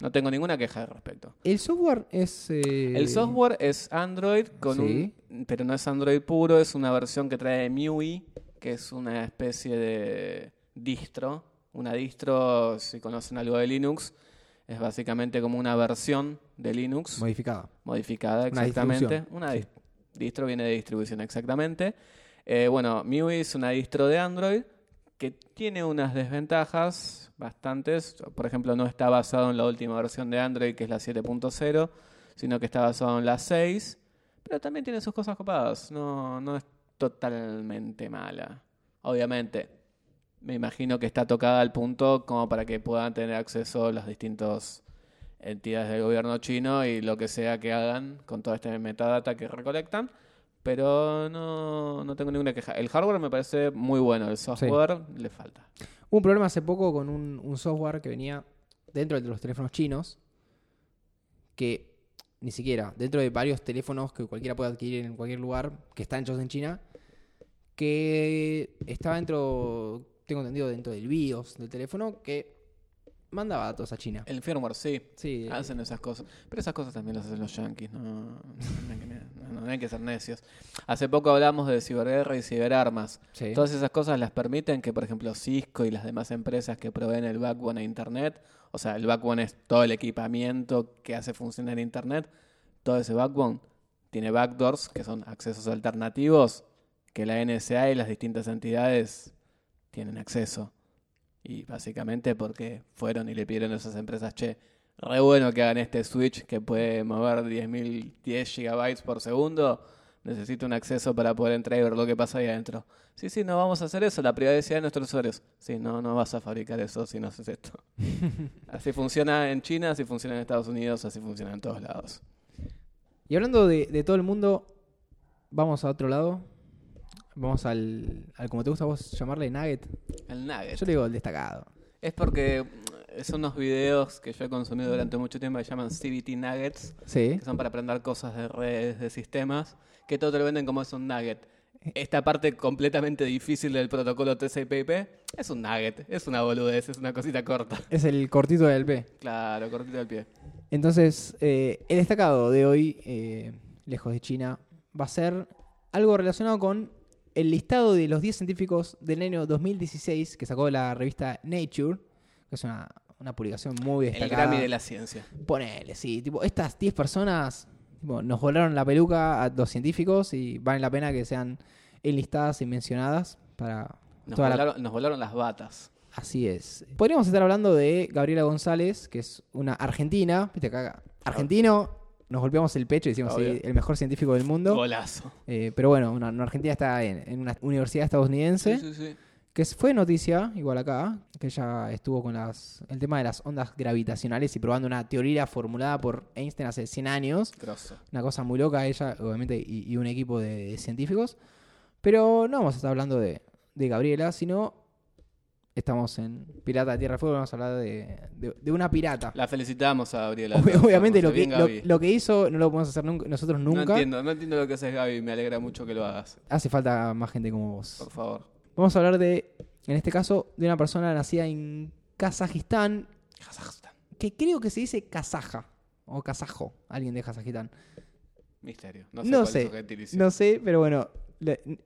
No tengo ninguna queja al respecto.
El software es... eh,
El software es Android, con
Sí.
un, pero no es Android puro, es una versión que trae MIUI, que es una especie de distro. Una distro, si conocen algo de Linux, Es básicamente como una versión de Linux
Modificada.
modificada,
Una
exactamente.
distribución.
Una dis- distro viene de distribución, exactamente. Eh, bueno, MIUI es una distro de Android que tiene unas desventajas bastantes. Por ejemplo, no está basado en la última versión de Android, que es la 7.0, sino que está basado en la 6. Pero también tiene sus cosas copadas. No, no es totalmente mala. Obviamente, me imagino que está tocada al punto como para que puedan tener acceso las distintas entidades del gobierno chino y lo que sea que hagan con toda esta metadata que recolectan. Pero no, no tengo ninguna queja. El hardware me parece muy bueno, el software le falta.
Hubo un problema hace poco con un, un software que venía dentro de los teléfonos chinos, que ni siquiera, dentro de varios teléfonos que cualquiera puede adquirir en cualquier lugar, que están hechos en China, que estaba dentro, tengo entendido, dentro del BIOS del teléfono, que mandaba datos a China.
El firmware sí,
Sí,
hacen esas cosas. Pero esas cosas también las hacen los yankees, no, no, hay que- no- no hay que ser necios. Hace poco hablamos de ciberguerra y ciberarmas.
sí.
Todas esas cosas las permiten que, por ejemplo, Cisco y las demás empresas que proveen el backbone a Internet, o sea, el backbone es todo el equipamiento que hace funcionar Internet, todo ese backbone tiene backdoors, que son accesos alternativos, que la NSA y las distintas entidades tienen acceso. Y básicamente porque fueron y le pidieron a esas empresas, che, re bueno que hagan este switch que puede mover 10.000, 10 gigabytes por segundo, necesito un acceso para poder entrar y ver lo que pasa ahí adentro. Sí, sí, no vamos a hacer eso, la privacidad de nuestros usuarios. Sí, no, no vas a fabricar eso si no haces esto. así funciona en China, así funciona en Estados Unidos, así funciona en todos lados.
Y hablando de, de todo el mundo, vamos a otro lado. Vamos al, al como te gusta vos llamarle nugget.
El Nugget.
Yo le digo el destacado.
Es porque mm, son unos videos que yo he consumido durante mucho tiempo que se llaman CBT Nuggets,
Sí.
que son para aprender cosas de redes, de sistemas, que todo te lo venden como es un nugget. Esta parte completamente difícil del protocolo TCP/IP es un nugget, es una boludez, es una cosita corta.
Es el cortito del P.
Claro, cortito del pie.
Entonces, eh, el destacado de hoy, eh, lejos de China, va a ser algo relacionado con el listado de los 10 científicos del año 2016 que sacó la revista Nature, que es una, una publicación muy
El
destacada.
Grammy de la ciencia.
Ponele, sí. Tipo, estas 10 personas tipo, nos volaron la peluca a los científicos y vale la pena que sean enlistadas y mencionadas para
Nos
toda la
volaron, nos volaron las batas.
Así es. Podríamos estar hablando de Gabriela González, que es una argentina. Viste acá, argentino, nos golpeamos el pecho y decimos, sí, el mejor científico del mundo.
Golazo.
Eh, pero bueno, una, una argentina está en, en una universidad estadounidense,
Sí, sí,
que fue noticia, igual acá, que ella estuvo con las, el tema de las ondas gravitacionales y probando una teoría formulada por Einstein hace 100 años.
Grosso.
Una cosa muy loca ella, obviamente, y, y un equipo de, de científicos. Pero no vamos a estar hablando de, de Gabriela, sino estamos en Pirata de Tierra y Fuego, vamos a hablar de, de- de una pirata.
La felicitamos a Gabriela.
Ob- Obviamente lo que, lo, lo que hizo no lo podemos hacer nunca- nosotros
No
nunca.
entiendo, no entiendo lo que haces, Gaby. Me alegra mucho que lo hagas.
Hace falta más gente como vos.
Por favor.
Vamos a hablar de, en este caso, de una persona nacida en Kazajistán,
Kazajstán.
que creo que se dice kazaja, o kazajo, alguien de Kazajistán.
Misterio. No sé
No
cuál
sé,
es su.
No sé, pero bueno,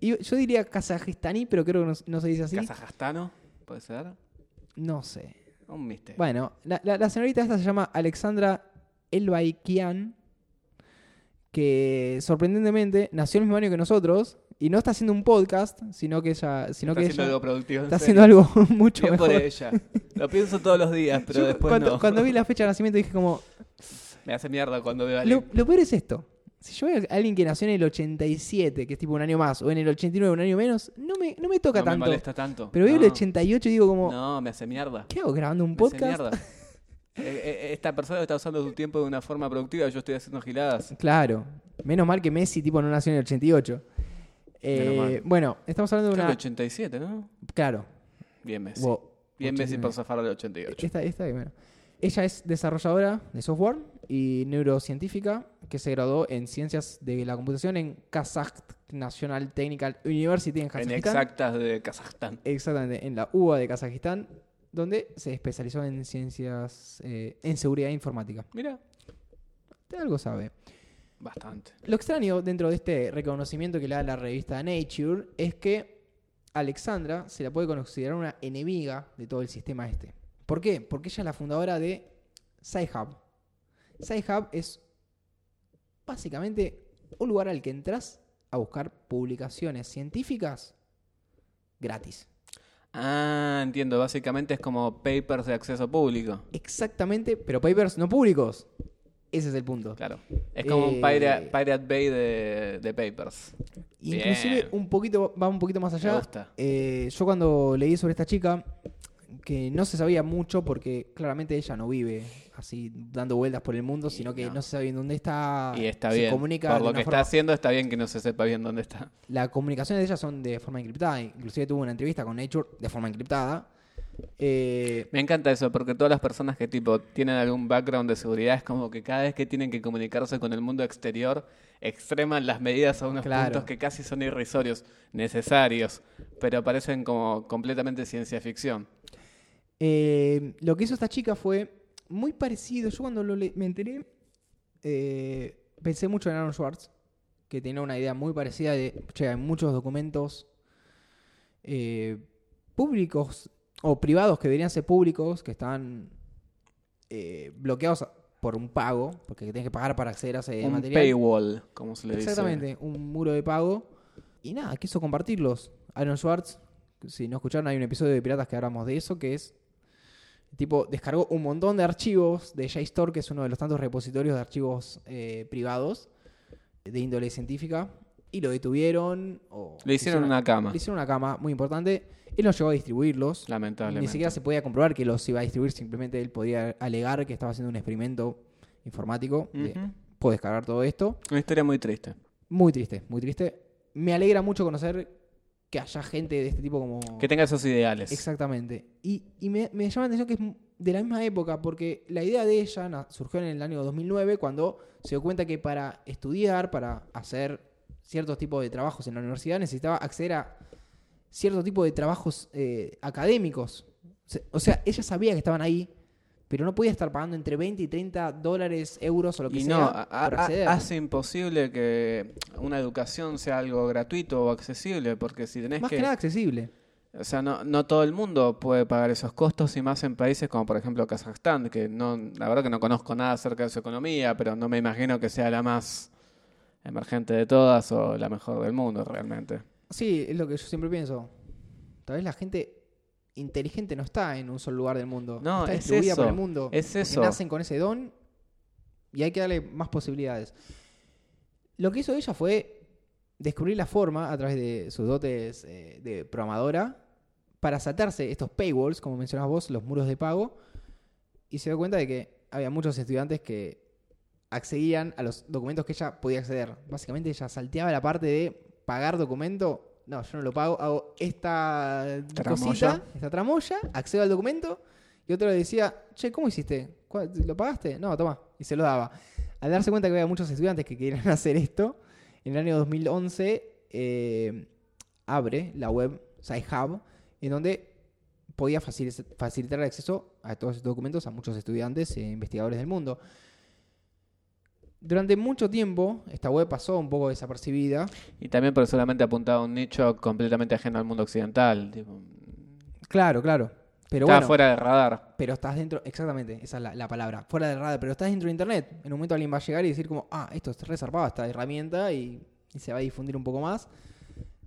yo diría kazajistaní, pero creo que no, no se dice así.
¿Kazajstano? ¿Puede ser?
No sé.
Un misterio.
Bueno, la, la- la señorita esta se llama Alexandra Elbaikian, que sorprendentemente nació el mismo año que nosotros y no está haciendo un podcast, sino que ella, sino
está
que
haciendo
ella
algo productivo.
está
serio.
haciendo algo mucho
Bien
mejor.
por ella. Lo pienso todos los días, pero
Yo
después
cuando,
no.
cuando vi la fecha de nacimiento dije como,
Me hace mierda cuando veo a
lo peor es esto. Si yo veo a alguien que nació en el 87, que es tipo un año más, o en el 89, un año menos, no me, no me toca
no me
tanto.
molesta tanto.
Pero veo
no.
el 88 y digo como,
No, me hace mierda.
¿qué hago grabando un
Me hace
podcast?
mierda. Eh, eh, Esta persona está usando su tiempo de una forma productiva. Yo estoy haciendo giladas.
Claro. Menos mal que Messi tipo no nació en el 88. Eh, bueno, estamos hablando de
Creo
una...
que 87, ¿no?
Claro.
Bien Messi.
Wow.
Bien Messi
89.
por zafar al 88.
Esta, esta, bueno. Ella es desarrolladora de software y neurocientífica que se graduó en ciencias de la computación en Kazakh National Technical University en
En
Kazajistán.
exactas de Kazajstán.
Exactamente, en la UBA de Kazajistán, donde se especializó en ciencias, eh, en seguridad informática.
Mira,
De algo sabe.
bastante.
Lo extraño dentro de este reconocimiento que le da la revista Nature es que Alexandra se la puede considerar una enemiga de todo el sistema este. ¿Por qué? Porque ella es la fundadora de SciHub. SciHub es básicamente un lugar al que entras a buscar publicaciones científicas gratis.
Ah, entiendo. Básicamente es como papers de acceso público.
Exactamente, pero papers no públicos. Ese es el punto.
Claro. Es como un
Eh,
Pirate, Pirate Bay de, de papers.
Inclusive
Bien.
un poquito, va un poquito más allá.
Me gusta.
Eh, yo cuando leí sobre esta chica, que no se sabía mucho porque claramente ella no vive así dando vueltas por el mundo, sino que no,
no.
se sabe bien dónde está.
Y está
se
bien.
comunica
Por lo que
forma-
está haciendo, está bien que no se sepa bien dónde está.
Las comunicaciones de ella son de forma encriptada. Inclusive tuvo una entrevista con Nature de forma encriptada. Eh,
Me encanta eso, porque todas las personas que tipo tienen algún background de seguridad es como que cada vez que tienen que comunicarse con el mundo exterior, extreman las medidas a unos
Claro.
puntos que casi son irrisorios, necesarios, pero parecen como completamente ciencia ficción.
Eh, lo que hizo esta chica fue muy parecido. Yo cuando lo me enteré, eh, pensé mucho en Aaron Schwartz, que tenía una idea muy parecida de, che, hay muchos documentos eh, públicos o privados que deberían ser públicos, que están bloqueados por un pago, porque tenés que pagar para acceder a ese
un
material.
paywall, como se le dice.
Exactamente, un muro de pago. Y nada, quiso compartirlos. Aaron Schwartz, si no escucharon, hay un episodio de Piratas que hablamos de eso, que es. Tipo, descargó un montón de archivos de JSTOR, que es uno de los tantos repositorios de archivos eh, privados de índole científica, y lo detuvieron. O
Le hicieron una cama,
Le hicieron una cama muy importante. Él no llegó a distribuirlos.
lamentablemente.
Ni siquiera se podía comprobar que los iba a distribuir, simplemente él podía alegar que estaba haciendo un experimento informático. de. Puedo descargar todo esto.
Una historia muy triste.
Muy triste, muy triste. Me alegra mucho conocer que haya gente de este tipo como...
Que tenga esos ideales.
Exactamente. Y, y me, me llama la atención que es de la misma época, porque la idea de ella na- surgió en el año 2009, cuando se dio cuenta que para estudiar, para hacer ciertos tipos de trabajos en la universidad, necesitaba acceder a cierto tipo de trabajos eh, académicos. O sea, ella sabía que estaban ahí, pero no podía estar pagando entre 20 y 30 dólares, euros o lo que
Y
sea
no, a- hace imposible que una educación sea algo gratuito o accesible, porque si tenés
Más que,
que...
nada accesible.
O sea, no, no todo el mundo puede pagar esos costos y más en países como por ejemplo Kazajstán, que no, la verdad que no conozco nada acerca de su economía, pero no me imagino que sea la más emergente de todas o la mejor del mundo realmente.
Sí, es lo que yo siempre pienso. Tal vez la gente inteligente no está en un solo lugar del mundo.
No,
está
es
distribuida por
eso,
el mundo.
es eso.
nacen con ese don y hay que darle más posibilidades. Lo que hizo ella fue descubrir la forma, a través de sus dotes eh, de programadora, para saltarse estos paywalls, como mencionabas vos, los muros de pago, y se dio cuenta de que había muchos estudiantes que accedían a los documentos que ella podía acceder. Básicamente ella salteaba la parte de pagar documento. No, yo no lo pago, hago esta
Tramoya.
cosita, esta tramoya, accedo al documento y otro le decía, che, ¿cómo hiciste? ¿Cuál- ¿Lo pagaste? No, toma. Y se lo daba. Al darse cuenta que había muchos estudiantes que querían hacer esto, en el año 2011 eh, abre la web SciHub, en donde podía facil- facilitar el acceso a todos estos documentos a muchos estudiantes e investigadores del mundo. Durante mucho tiempo, esta web pasó un poco desapercibida.
Y también porque solamente apuntaba a un nicho completamente ajeno al mundo occidental. tipo,
Claro, claro. Pero bueno,
fuera de radar.
pero estás dentro, exactamente, esa es la, la palabra, fuera de radar, pero estás dentro de internet. En un momento alguien va a llegar y decir como, ah, esto es resarpado, esta herramienta, y, y se va a difundir un poco más.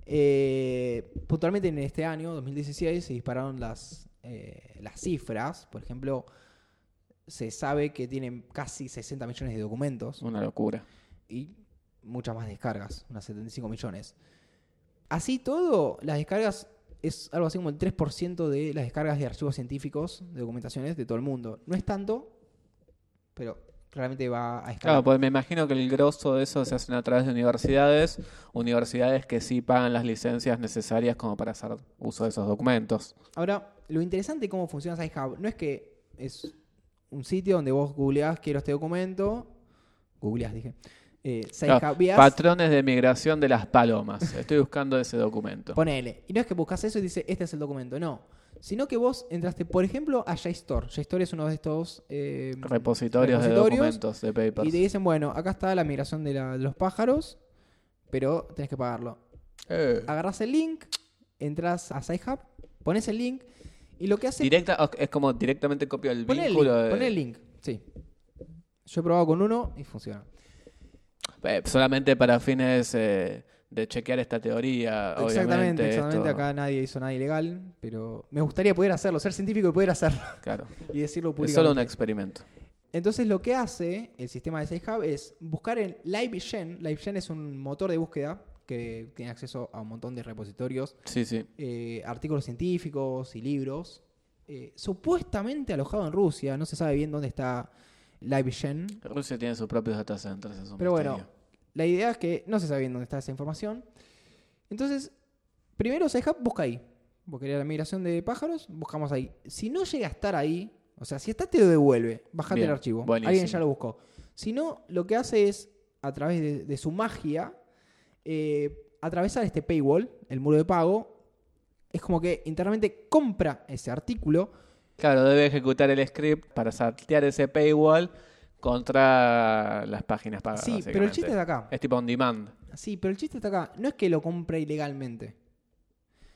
Eh, puntualmente en este año, 2016, se dispararon las, eh, las cifras. Por ejemplo, se sabe que tienen casi 60 millones de documentos
Una locura.
y muchas más descargas, unas 75 millones. Así todo, las descargas es algo así como el 3% de las descargas de archivos científicos, de documentaciones de todo el mundo. No es tanto, pero claramente va a escalar.
Claro, pues me imagino que el grosso de eso se hacen a través de universidades, universidades que sí pagan las licencias necesarias como para hacer uso de esos documentos.
Ahora, lo interesante de cómo funciona SciHub no es que es un sitio donde vos googleás quiero este documento, googleás dije, eh,
Claro, patrones de migración de las palomas. Estoy buscando ese documento.
Ponele. Y no es que buscas eso y dice, este es el documento. No. Sino que vos entraste, por ejemplo, a JSTOR. JSTOR es uno de estos eh,
Repositorios, de documentos, de papers.
Y te dicen, bueno, acá está la migración de, la- de los pájaros, pero tenés que pagarlo.
Eh.
Agarras el link, entras a SciHub, pones el link y lo que hace...
Directa, es como directamente copio el vínculo.
link,
de-
poné el link. Sí. Yo he probado con uno y funciona.
Eh, solamente para fines eh, de chequear esta teoría,
Exactamente,
obviamente.
exactamente.
esto-
Acá nadie hizo nada ilegal, pero me gustaría poder hacerlo, ser científico y poder hacerlo
Claro.
y decirlo
Es
públicamente.
solo un experimento.
Entonces lo que hace el sistema de SafeHub es buscar en LiveGen. LiveGen es un motor de búsqueda que tiene acceso a un montón de repositorios,
Sí, sí.
eh, artículos científicos y libros. eh, supuestamente alojado en Rusia, no se sabe bien dónde está LiveGen.
Rusia tiene sus propios data centers. es un
Pero bueno, la idea es que no se sabe bien dónde está esa información. Entonces, primero SafeHub busca ahí. Vos querías la migración de pájaros, buscamos ahí. Si no llega a estar ahí, o sea, si está te lo devuelve, bajate
Bien,
el archivo.
buenísimo.
Alguien ya lo buscó. Si no, lo que hace es, a través de, de su magia, eh, atravesar este paywall, el muro de pago. Es como que internamente compra ese artículo.
Claro, debe ejecutar el script para saltear ese paywall contra las páginas pagas.
sí, pero el chiste está acá.
Es tipo on demand.
Sí, pero el chiste está acá. No es que lo compre ilegalmente.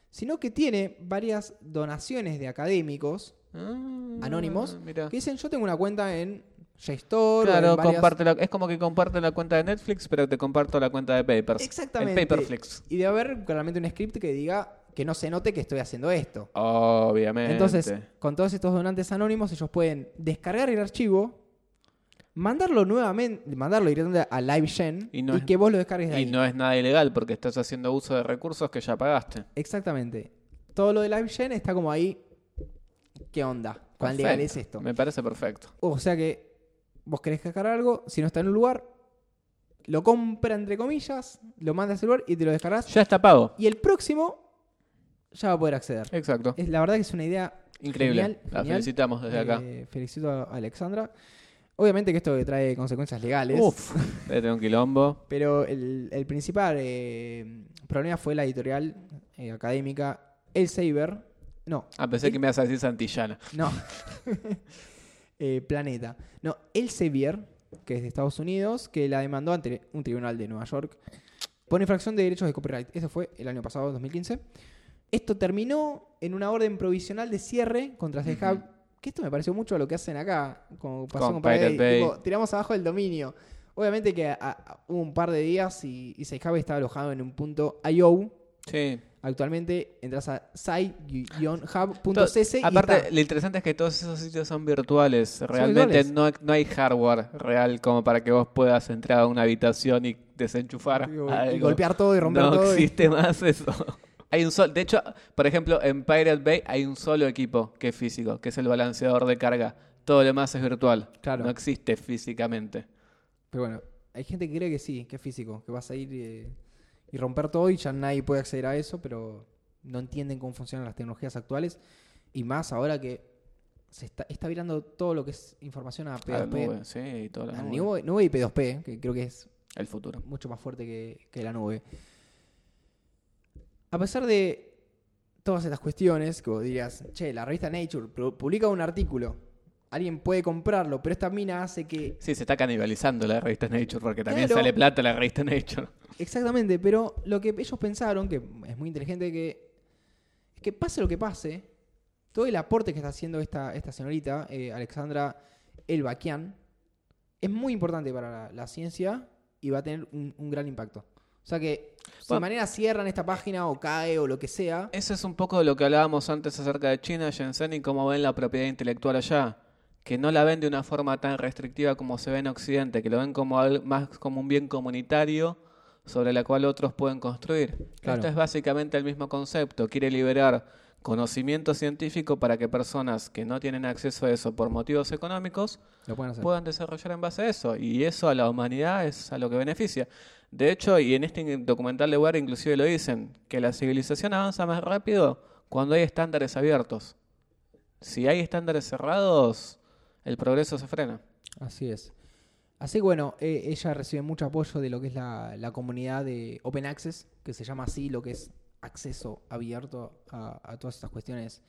Sino que tiene varias donaciones de académicos
Ah,
anónimos
mira.
que dicen yo tengo una cuenta en JSTOR.
Claro,
varias-
comparte la- es como que comparte la cuenta de Netflix, pero te comparto la cuenta de Papers.
Exactamente.
El Paperflix.
Y debe haber claramente un script que diga que no se note que estoy haciendo esto.
Obviamente.
Entonces, con todos estos donantes anónimos, ellos pueden descargar el archivo, mandarlo nuevamente, mandarlo directamente a LiveGen y,
Y es-
que vos lo descargues de
y
ahí.
no es nada ilegal porque estás haciendo uso de recursos que ya pagaste.
Exactamente. Todo lo de LiveGen está como ahí. ¿Qué onda? ¿Cuán
Perfecto.
legal es esto?
Me parece perfecto.
O sea que vos querés descargar algo, si no está en un lugar, lo compra entre comillas, lo mandas a ese lugar y te lo descargas.
Ya está pago.
Y el próximo ya va a poder acceder.
Exacto.
Es, la verdad que es una idea
Increíble.
genial,
la
genial.
felicitamos desde acá.
Eh, felicito a Alexandra. Obviamente que esto trae consecuencias legales.
Uf, tener un quilombo.
Pero el, el principal eh, problema fue la editorial eh, académica El Saber. No,
Ah, pensé que me ibas a decir Santillana.
no. Eh, Planeta. No, El Sevier, que es de Estados Unidos, que la demandó ante un tribunal de Nueva York por infracción de derechos de copyright. Eso fue el año pasado, 2015. Esto terminó en una orden provisional de cierre contra Sci-Hub, que esto me pareció mucho a lo que hacen acá, como pasó
Con
con, Pirate
Pirate
Bay.
Bay.
Tipo, tiramos abajo el dominio. Obviamente que a- a- hubo un par de días y, y estaba alojado en un punto IO.
Sí.
Actualmente entras a site-hub.cc y
Aparte, lo interesante es que todos esos sitios son virtuales. Realmente
virtuales.
No, no hay hardware real como para que vos puedas entrar a una habitación y desenchufar.
Y golpear todo y romper
no
todo y-
existe más eso. Hay un solo, de hecho, por ejemplo, en Pirate Bay hay un solo equipo que es físico, que es el balanceador de carga. Todo lo demás es virtual.
Claro.
No existe físicamente.
Pero bueno, hay gente que cree que sí, que es físico, que vas a ir eh, y romper todo y ya nadie puede acceder a eso, pero no entienden cómo funcionan las tecnologías actuales y más ahora que se está, está virando todo lo que es información a
A la
P2P.
nube, sí, y toda la
A
nube.
nube, y P2P, que creo que es
El futuro.
mucho más fuerte que, que la nube. A pesar de todas estas cuestiones, que vos dirías, che, la revista Nature pu- publica un artículo, alguien puede comprarlo, pero esta mina hace que
Sí, se está canibalizando la revista Nature porque también
Claro.
sale plata la revista Nature.
Exactamente, pero lo que ellos pensaron, que es muy inteligente, que es que pase lo que pase, todo el aporte que está haciendo esta, esta señorita, eh, Alexandra Elbakian, es muy importante para la, la ciencia y va a tener un, un gran impacto. O sea que, si de manera cierran esta página o cae o lo que sea,
Eso es un poco de lo que hablábamos antes acerca de China, Shenzhen y cómo ven la propiedad intelectual allá. Que no la ven de una forma tan restrictiva como se ve en Occidente, que lo ven como más como un bien comunitario sobre la cual otros pueden construir.
Claro.
Esto es básicamente el mismo concepto. Quiere liberar conocimiento científico para que personas que no tienen acceso a eso por motivos económicos
lo
puedan desarrollar en base a eso. Y eso a la humanidad es a lo que beneficia. De hecho, y en este documental de Ware inclusive lo dicen, que la civilización avanza más rápido cuando hay estándares abiertos. Si hay estándares cerrados, el progreso se frena.
Así es. Así que bueno, eh, ella recibe mucho apoyo de lo que es la, la comunidad de Open Access, que se llama así, lo que es acceso abierto a, a todas estas cuestiones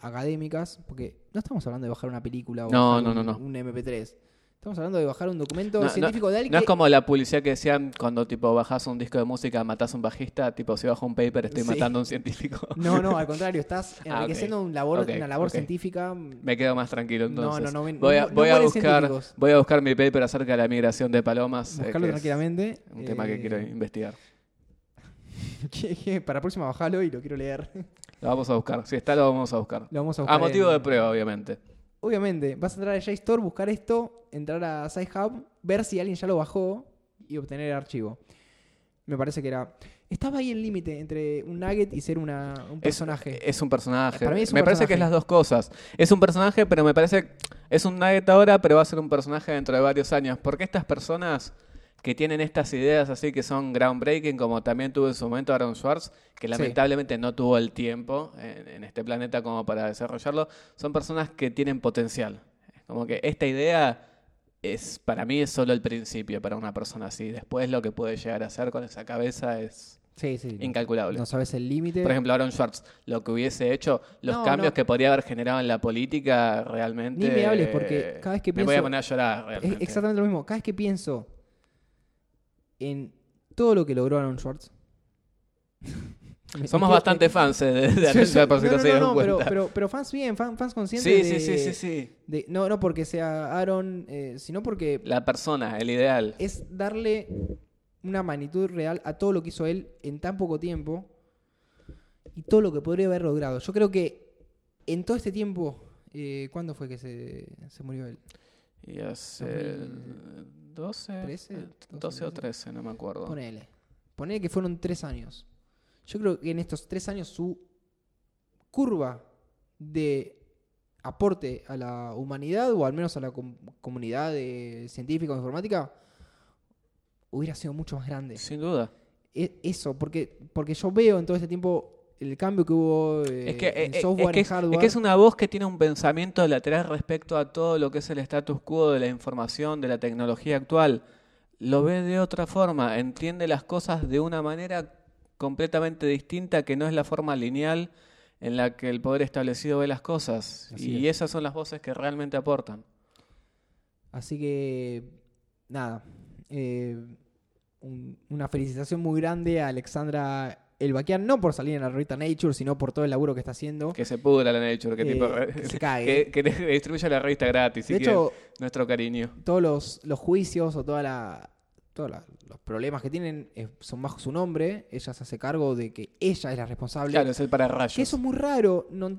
académicas, porque no estamos hablando de bajar una película o
No, no,
un,
no, no.
un MP3. Estamos hablando de bajar un documento
No, no-
científico de alguien
No es como la publicidad que decían cuando tipo bajas un disco de música, matas a un bajista, tipo si bajo un paper estoy
Sí.
matando a un científico.
No, no, al contrario, estás
Ah,
enriqueciendo un labor, una labor científica.
Me quedo más tranquilo entonces.
no, no, ven-
voy a,
no-
voy a buscar, voy a buscar mi paper acerca de la migración de palomas. eh,
Buscarlo tranquilamente.
Un tema que
Eh,
quiero investigar.
para la próxima bajalo y lo quiero leer.
Lo vamos a buscar. Si está, lo vamos a buscar.
Lo vamos a
motivo
en-
de prueba, obviamente.
Obviamente, vas a entrar a JSTOR, buscar esto, entrar a SciHub, ver si alguien ya lo bajó y obtener el archivo. Me parece que era. Estaba ahí el límite entre un nugget y ser una, un personaje.
Es, un personaje.
Para mí es un
me parece que es las dos cosas. Es un personaje, pero me parece. Es un nugget ahora, pero va a ser un personaje dentro de varios años. Porque estas personas que tienen estas ideas así que son groundbreaking, como también tuvo en su momento Aaron Schwartz, que
Sí.
lamentablemente no tuvo el tiempo en, en este planeta como para desarrollarlo, son personas que tienen potencial. Como que esta idea es, para mí, es solo el principio para una persona así. Después lo que puede llegar a hacer con esa cabeza es
sí, sí.
incalculable.
No sabes el límite.
Por ejemplo, Aaron Schwartz, lo que hubiese hecho, los
No,
cambios
no.
que podría haber generado en la política, realmente.
Ni me hables, porque cada vez que
Me voy a
pienso-
poner a llorar,
Es
realmente.
exactamente lo mismo. Cada vez que pienso en todo lo que logró Aaron Schwartz.
Somos bastante fans eh, de, de
Sí, sí.
Por si
No,
no,
no,
se
no,
dieron
no, pero,
cuenta.
pero, pero fans bien, fan- fans conscientes
sí,
de,
sí, sí, sí, sí.
de- no, no porque sea Aaron, eh, sino porque
La persona, el ideal.
es darle una magnitud real a todo lo que hizo él en tan poco tiempo y todo lo que podría haber logrado. Yo creo que en todo este tiempo, eh, ¿cuándo fue que se, se murió él?
Y hace 12,
13,
12 o 13, no me acuerdo.
Ponele. Ponele que fueron tres años. Yo creo que en estos tres años su curva de aporte a la humanidad, o al menos a la com- comunidad de científica o informática, hubiera sido mucho más grande.
Sin duda.
E- Eso, porque, porque yo veo en todo este tiempo el cambio que hubo eh,
Es que,
en
eh, eh,
software,
es, que
hardware.
es que es una voz que tiene un pensamiento lateral respecto a todo lo que es el status quo de la información, de la tecnología actual. Lo ve de otra forma, entiende las cosas de una manera completamente distinta que no es la forma lineal en la que el poder establecido ve las cosas.
Así
y
es.
esas son las voces que realmente aportan.
Así que, nada. eh, un- una felicitación muy grande a Alexandra Elbaquian, no por salir en la revista Nature, sino por todo el laburo que está haciendo.
Que se pudra la Nature, que,
Eh,
tipo,
que se cague.
que, que le distribuya la revista gratis. si
de
quieren.
hecho,
nuestro cariño.
todos los, los juicios o toda la, todos los problemas que tienen eh, son bajo su nombre. Ella se hace cargo de que ella es la responsable.
Claro, es el pararrayos.
que eso es muy raro. No,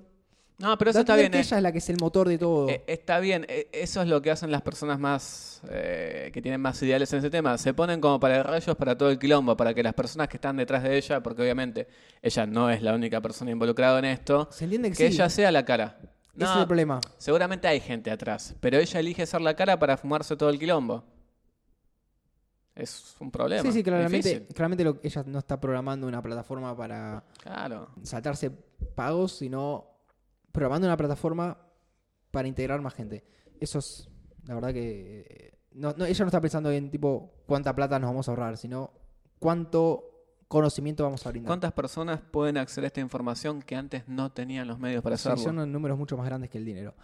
No, pero eso está bien.
que
eh.
ella es la que es el motor de todo.
Eh, está bien, eh, eso es lo que hacen las personas más eh, que tienen más ideales en ese tema. Se ponen como para rayos para todo el quilombo, para que las personas que están detrás de ella, porque obviamente ella no es la única persona involucrada en esto,
Se entiende que,
que
sí.
ella sea la cara.
Ese es
No,
el problema.
seguramente hay gente atrás, pero ella elige ser la cara para fumarse todo el quilombo. Es un problema.
Sí, sí, claramente,
difícil.
claramente lo- ella no está programando una plataforma para
Claro.
saltarse pagos, sino programando una plataforma para integrar más gente. Eso es, la verdad que... eh, No, no, ella no está pensando en tipo cuánta plata nos vamos a ahorrar, sino cuánto conocimiento vamos a brindar.
¿Cuántas personas pueden acceder a esta información que antes no tenían los medios para
Sí,
hacerlo?
son números mucho más grandes que el dinero.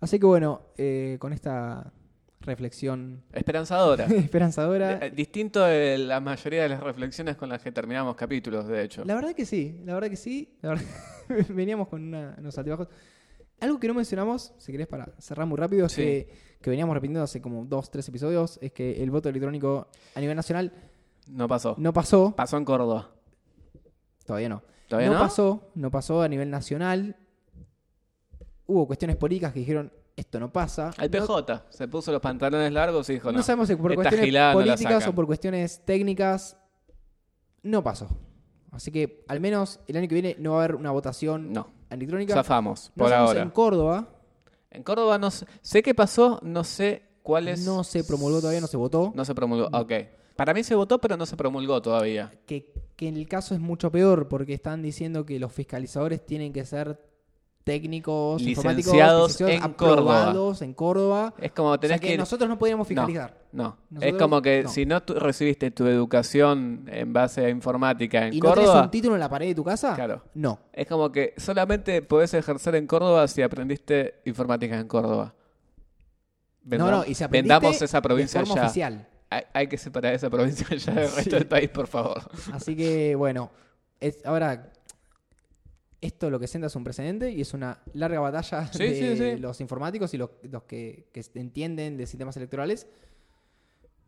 Así que bueno, eh, con esta reflexión
Esperanzadora.
esperanzadora,
Eh, Distinto de la mayoría de las reflexiones con las que terminamos capítulos, de hecho.
La verdad que sí, la verdad que sí. La verdad- veníamos con una- unos altibajos. Algo que no mencionamos, si querés para cerrar muy rápido, es
Sí.
que, que veníamos repitiendo hace como dos, tres episodios, es que el voto electrónico a nivel nacional
No pasó.
no pasó.
Pasó en Córdoba.
Todavía no.
¿Todavía no?
pasó, no pasó a nivel nacional. Hubo cuestiones políticas que dijeron, esto no pasa.
El
No-
PJ se puso los pantalones largos y dijo,
No,
no.
sabemos si por cuestiones
gilada
políticas o por cuestiones técnicas. No pasó. Así que al menos el año que viene no va a haber una votación
No,
electrónica.
zafamos, por ahora.
En Córdoba
En Córdoba no sé, sé qué pasó, no sé cuál es...
no se promulgó todavía, no se votó.
No se promulgó, ok. Para mí se votó, pero no se promulgó todavía.
Que, que en el caso es mucho peor porque están diciendo que los fiscalizadores tienen que ser técnicos,
Licenciados en Córdoba.
en Córdoba.
Es como
O sea
tenés
que nosotros no podríamos fiscalizar.
No, es como que
no.
si no tú recibiste tu educación en base a informática en
¿Y no tenés
Córdoba,
un título en la pared de tu casa?
Claro.
No.
es como que solamente podés ejercer en Córdoba si aprendiste informática en Córdoba.
no, no, y se
vendamos esa provincia
de forma
ya.
oficial.
Hay, hay que separar esa provincia ya del resto del país, por favor.
Así que, bueno, es, ahora, esto lo que sienta es un precedente y es una larga batalla
Sí,
de
sí, sí.
los informáticos y los, los que, que entienden de sistemas electorales.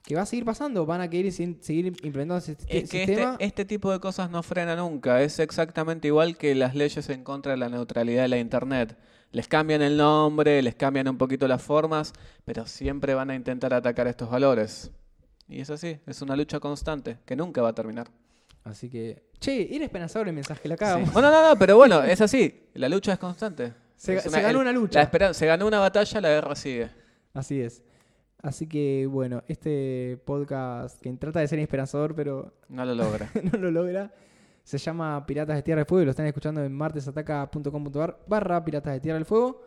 Que va a seguir pasando, van a querer seguir implementando ese
Es que este,
sistema.
este tipo de cosas no frena nunca. Es exactamente igual que las leyes en contra de la neutralidad de la Internet. Les cambian el nombre, les cambian un poquito las formas, pero siempre van a intentar atacar estos valores. Y es así, es una lucha constante que nunca va a terminar.
Así que, che, era esperanzador el mensaje que le
Sí.
acabamos.
Bueno, no, no, pero bueno, es así. La lucha es constante.
Se-
Es
se ganó una lucha.
la esperan- se ganó una batalla, la guerra sigue.
Así es. Así que, bueno, este podcast que trata de ser esperanzador, pero
No lo logra.
no lo logra. Se llama Piratas de Tierra del Fuego y lo están escuchando en martesataca.com.ar barra Piratas de Tierra del Fuego.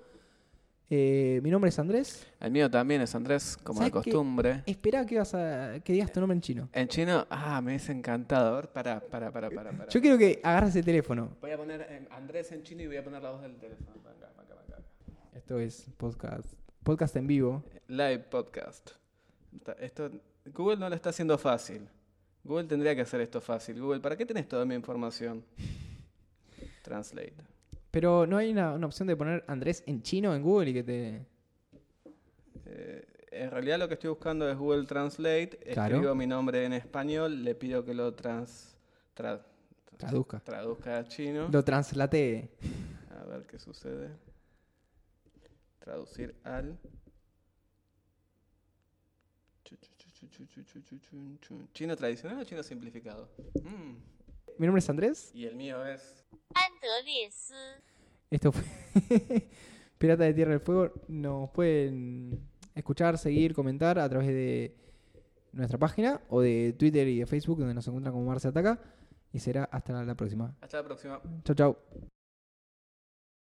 Eh, mi nombre es Andrés.
El mío también es Andrés, como de costumbre.
Espera que, vas a, que digas tu nombre en chino.
En chino, ah, me es encantado. A ver, para, para, para, para. para.
Yo quiero que agarres el teléfono.
Voy a poner Andrés en chino y voy a poner la voz del teléfono.
Esto es podcast, podcast en vivo.
Live podcast. Esto, Google no lo está haciendo fácil. Google tendría que hacer esto fácil. Google, ¿para qué tenés toda mi información? Translate.
Pero no hay una, una opción de poner Andrés en chino en Google y que te.
Eh, en realidad lo que estoy buscando es Google Translate.
Claro.
Escribo mi nombre en español, le pido que lo trans, tra,
traduzca.
traduzca a chino.
Lo translatee.
A ver qué sucede. Traducir al. ¿Chino tradicional o chino simplificado? Mm.
Mi nombre es Andrés.
Y el mío es.
Esto fue. Pirata de Tierra del Fuego. Nos pueden escuchar, seguir, comentar a través de nuestra página o de Twitter y de Facebook, donde nos encuentran como Marce Ataca. Y será hasta la próxima.
Hasta la próxima.
Chau, chau.